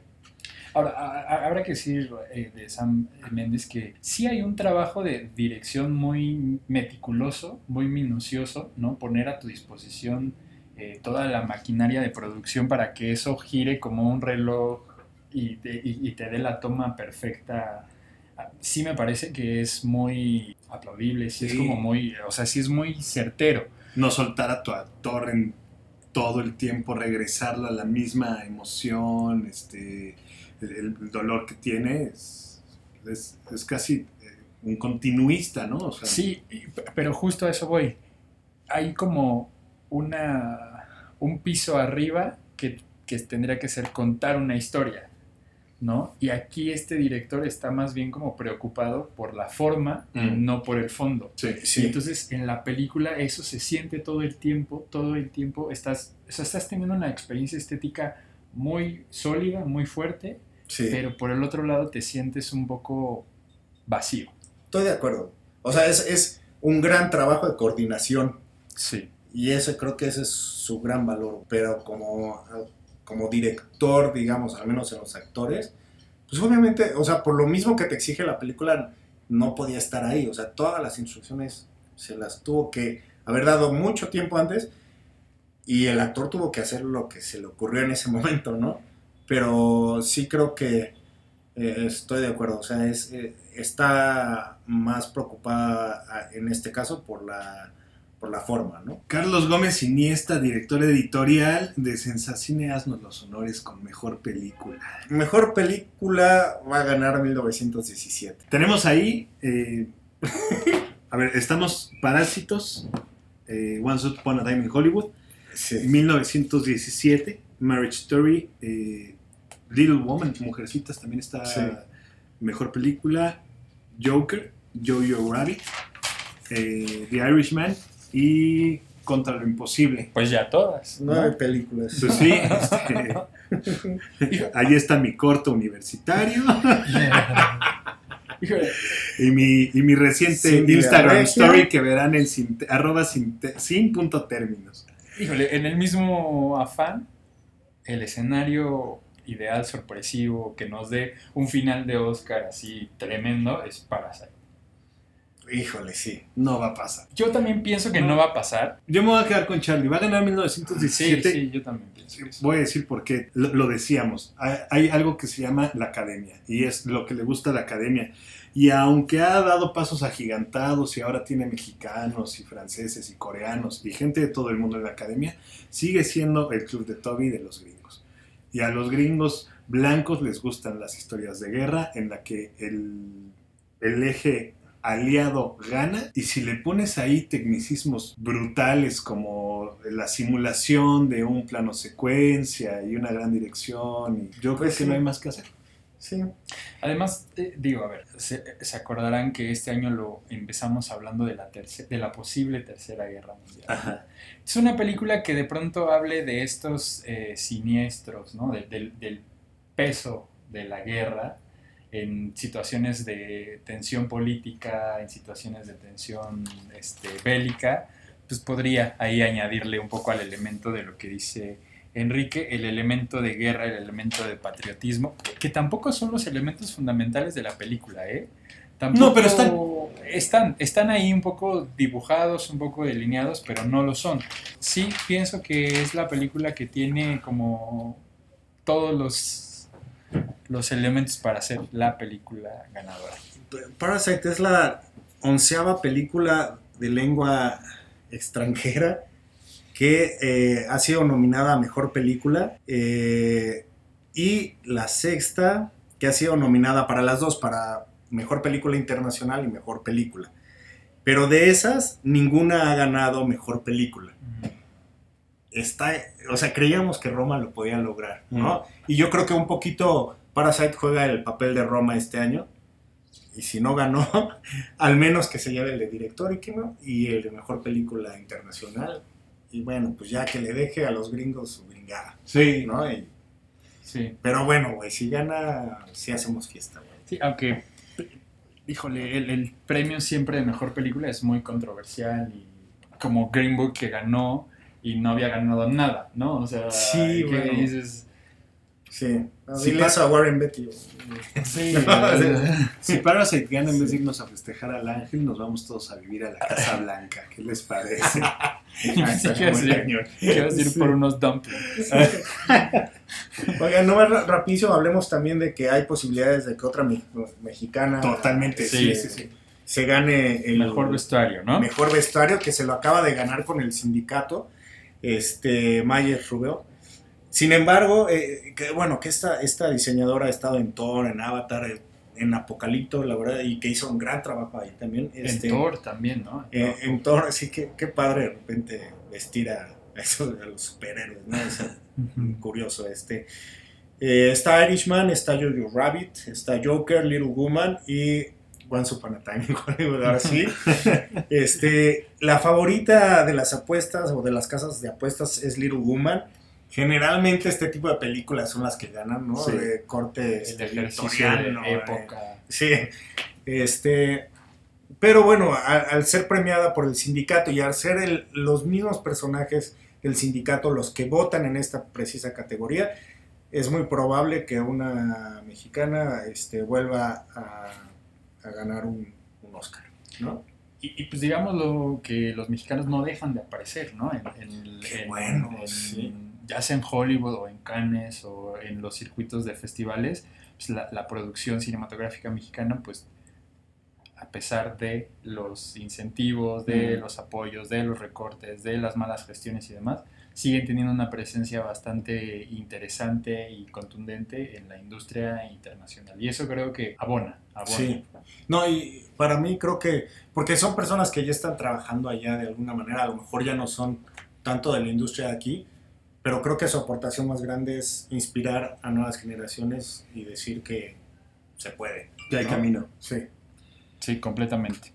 Ahora, a- a- habrá que decir eh, de Sam Méndez que sí hay un trabajo de dirección muy meticuloso, muy minucioso, ¿no? Poner a tu disposición eh, toda la maquinaria de producción para que eso gire como un reloj y te, y- y te dé la toma perfecta. Sí me parece que es muy aplaudible, sí, es como muy, o sea, sí es muy certero. No soltar a tu actor en todo el tiempo, regresarlo a la misma emoción, este, el, el dolor que tiene, es, es- es casi eh, un continuista, ¿no? O sea, Sí, pero justo a eso voy. Hay como una, un piso arriba que, que tendría que ser contar una historia, ¿no? Y aquí este director está más bien como preocupado por la forma, Mm. no por el fondo. sí. Y entonces en la película eso se siente todo el tiempo, todo el tiempo estás, o sea, estás teniendo una experiencia estética muy sólida, muy fuerte, Sí, pero por el otro lado te sientes un poco vacío. estoy de acuerdo. O sea, es, es un gran trabajo de coordinación. Sí. Y ese creo que ese es su gran valor. Pero como, como director, digamos, al menos en los actores, pues obviamente, o sea, por lo mismo que te exige la película, no podía estar ahí. O sea, todas las instrucciones se las tuvo que haber dado mucho tiempo antes y el actor tuvo que hacer lo que se le ocurrió en ese momento, ¿no? Pero sí creo que Eh, estoy de acuerdo, o sea, es, eh, está más preocupada ah, en este caso por la, por la forma, ¿no? Carlos Gómez Iniesta, director editorial de Sensacine, haznos los honores con mejor película. Mejor película va a ganar 1917. Tenemos ahí, eh, a ver, estamos Parásitos, eh, Once Upon a Time in Hollywood, Sí. 1917, Marriage Story, eh, Little Woman, Mujercitas también está Sí. mejor película, Joker, Jojo Rabbit, eh, The Irishman y Contra lo Imposible. Pues ya todas. ¿no? Nueve películas. Pues sí, este, ahí está mi corto universitario y mi, y mi reciente Instagram story que verán en sin, arroba sin, sin punto términos. híjole, en el mismo afán, el escenario ideal, sorpresivo, que nos dé un final de Oscar así tremendo, es Parasite. Híjole, sí. No va a pasar. Yo también pienso que no, va a pasar. Yo me voy a quedar con Charlie. Va a ganar Sí, 1917. sí, yo también pienso eso. Voy a decir por qué. Lo, lo decíamos. Hay, hay algo que se llama la academia. Y es lo que le gusta a la academia. Y aunque ha dado pasos agigantados y ahora tiene mexicanos y franceses y coreanos y gente de todo el mundo en la academia, sigue siendo el club de Toby de los gringos. Y a los gringos blancos les gustan las historias de guerra en la que el, el eje aliado gana y si le pones ahí tecnicismos brutales como la simulación de un plano secuencia y una gran dirección, y yo creo Pues que no hay más que hacer. Sí. Además, eh, digo, a ver, se, se acordarán que este año lo empezamos hablando de la, de la posible tercera guerra mundial. Es una película que de pronto hable de estos eh, siniestros, ¿no? De- del, del peso de la guerra en situaciones de tensión política, en situaciones de tensión este, bélica, pues podría ahí añadirle un poco al elemento de lo que dice Enrique, el elemento de guerra, el elemento de patriotismo, que tampoco son los elementos fundamentales de la película, ¿eh? Tampoco No, pero están. están. Están ahí un poco dibujados, un poco delineados, pero no lo son. Sí, pienso que es la película que tiene como todos los, los elementos para ser la película ganadora. Parasite es la onceava película de lengua extranjera que eh, ha sido nominada a Mejor Película eh, y la sexta que ha sido nominada para las dos, para Mejor Película Internacional y Mejor Película. Pero de esas, ninguna ha ganado Mejor Película. Está, o sea, creíamos que Roma lo podía lograr, ¿no? Y yo creo que un poquito Parasite juega el papel de Roma este año. Y si no ganó, al menos que se lleve el de director y, que no, y el de mejor película internacional. Y bueno, pues ya que le deje a los gringos su gringada, Sí, ¿no? Y- Sí. pero bueno, güey, si gana, sí hacemos fiesta, güey. Sí, aunque, híjole, el, el premio siempre de mejor película es muy controversial y como Green Book que ganó y no había ganado nada, ¿no? O sea, Sí, que bueno. dices, Sí. Sí, Dile eso a Warren Beatty. güey. sí, Si Parasite gana, en vez de irnos a festejar al ángel, nos vamos todos a vivir a la Casa Blanca. ¿Qué les parece? Ibas a ir por unos dumplings. Oigan, no más ra- rapidísimo, hablemos también de que hay posibilidades de que otra me- mexicana Totalmente, sí, Sí. sí, sí. se gane el Mejor vestuario, ¿no? mejor vestuario que se lo acaba de ganar con el sindicato, este Mayer Rubio. Sin embargo, eh, que, bueno, que esta, esta diseñadora ha estado en Thor, en Avatar, en Apocalipto, la verdad, y que hizo un gran trabajo ahí también. En Este, Thor también, ¿no? eh, en Thor, sí, que qué padre de repente vestir a, a esos- a los superhéroes, ¿no? Ujú. curioso este. Eh, está Irishman, está Jojo Rabbit, está Joker, Little Woman y Once Upon a Time ahora sí. este, la favorita de las apuestas o de las casas de apuestas es Little Woman. Generalmente este tipo de películas son las que ganan, ¿no? Sí. De corte este, victoriano, eh, época. Sí, este, pero bueno, al ser premiada por el sindicato y al ser el- los mismos personajes del sindicato los que votan en esta precisa categoría, es muy probable que una mexicana este, vuelva a, a ganar un, un Oscar, ¿no? Y, y, pues digamos lo que los mexicanos no dejan de aparecer, ¿no? En, en- Qué en- bueno, en- sí. ya sea en Hollywood o en Cannes o en los circuitos de festivales, pues la, la producción cinematográfica mexicana, pues a pesar de los incentivos, de Mm. los apoyos, de los recortes, de las malas gestiones y demás, siguen teniendo una presencia bastante interesante y contundente en la industria internacional. Y eso creo que abona, abona. Sí. No, y para mí creo que, porque son personas que ya están trabajando allá de alguna manera, a lo mejor ya no son tanto de la industria de aquí, pero creo que su aportación más grande es inspirar a nuevas generaciones y decir que se puede. Ya hay ¿no? camino. Sí. Sí, completamente.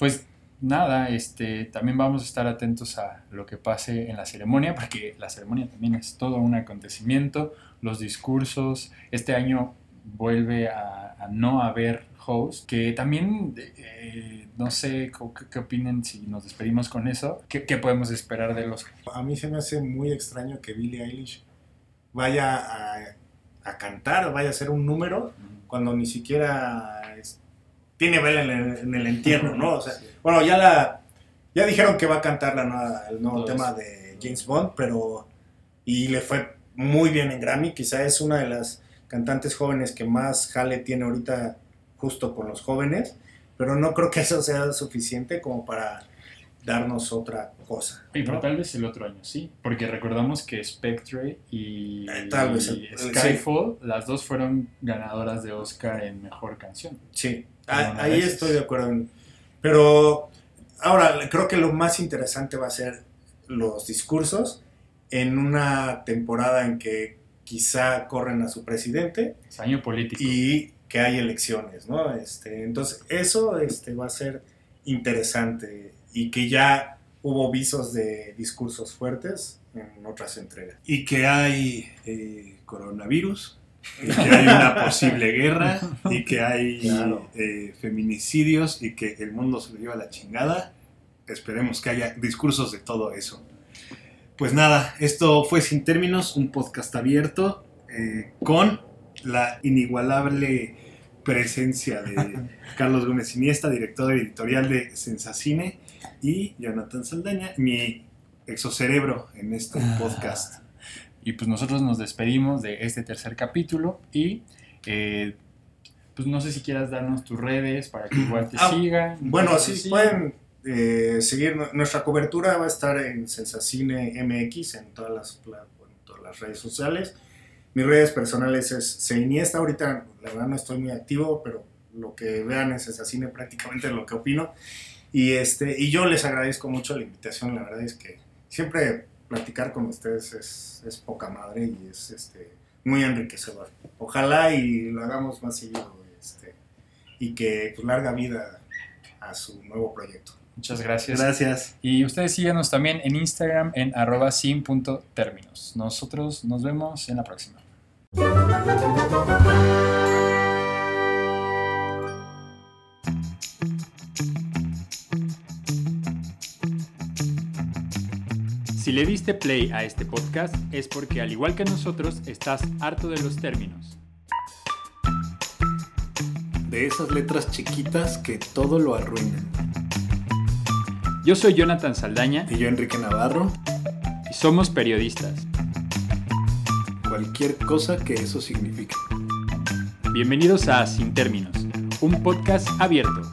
Pues nada, este, también vamos a estar atentos a lo que pase en la ceremonia, porque la ceremonia también es todo un acontecimiento, los discursos, este año vuelve a, a no haber host, que también, eh, no sé qué, opinen si nos despedimos con eso, ¿qué, qué podemos esperar de los... A mí se me hace muy extraño que Billie Eilish vaya a, a cantar, vaya a hacer un número cuando ni siquiera tiene vela en el, en el entierro, ¿no? O sea, bueno, ya la ya dijeron que va a cantar la nueva- el nuevo tema de James Bond, pero y le fue muy bien en Grammy, quizá es una de las cantantes jóvenes que más jale tiene ahorita justo con los jóvenes, pero no creo que eso sea suficiente como para darnos otra cosa. Y pero ¿no? tal vez el otro año, sí, porque recordamos que Spectre y, Eh, tal vez el- y el- Skyfall, las dos fueron ganadoras de Oscar en Mejor Canción. Sí, Ah, ahí veces. estoy de acuerdo. Pero ahora creo que lo más interesante va a ser los discursos en una temporada en que quizá corren a su presidente Es año político. y que hay elecciones, ¿no? Este, entonces eso este, va a ser interesante y que ya hubo visos de discursos fuertes en otras entregas. Y que hay eh, coronavirus, y que hay una posible guerra, y que hay Claro. eh, feminicidios, y que el mundo se lo lleva a la chingada. Esperemos que haya discursos de todo eso. Pues nada, esto fue Sin Términos, un podcast abierto eh, con la inigualable presencia de Carlos Gómez Iniesta, director editorial de Sensacine, y Jonathan Saldaña, mi exocerebro en este Ah. podcast. Y pues nosotros nos despedimos de este tercer capítulo y eh, pues no sé si quieras darnos tus redes para que igual te Ah, sigan. Bueno, sí, pueden eh, seguir. nu- Nuestra cobertura va a estar en Sensacine MX en todas las, bueno, todas las redes sociales. Mis redes personales es Seiniesta. Ahorita, la verdad, no estoy muy activo, pero lo que vean en Sensacine prácticamente es lo que opino. Y, este, y yo les agradezco mucho la invitación. La verdad es que siempre platicar con ustedes es, es poca madre y es este, muy enriquecedor. Ojalá y lo hagamos más seguido este, y que pues, larga vida a su nuevo proyecto. Muchas gracias. Gracias. Y ustedes síganos también en Instagram en arroba sin.términos. Nosotros nos vemos en la próxima. Si le diste play a este podcast es porque al igual que nosotros estás harto de los términos. De esas letras chiquitas que todo lo arruinan. Yo soy Jonathan Saldaña Y yo, Enrique Navarro, y somos periodistas. cualquier cosa que eso signifique. Bienvenidos a Sin Términos, un podcast abierto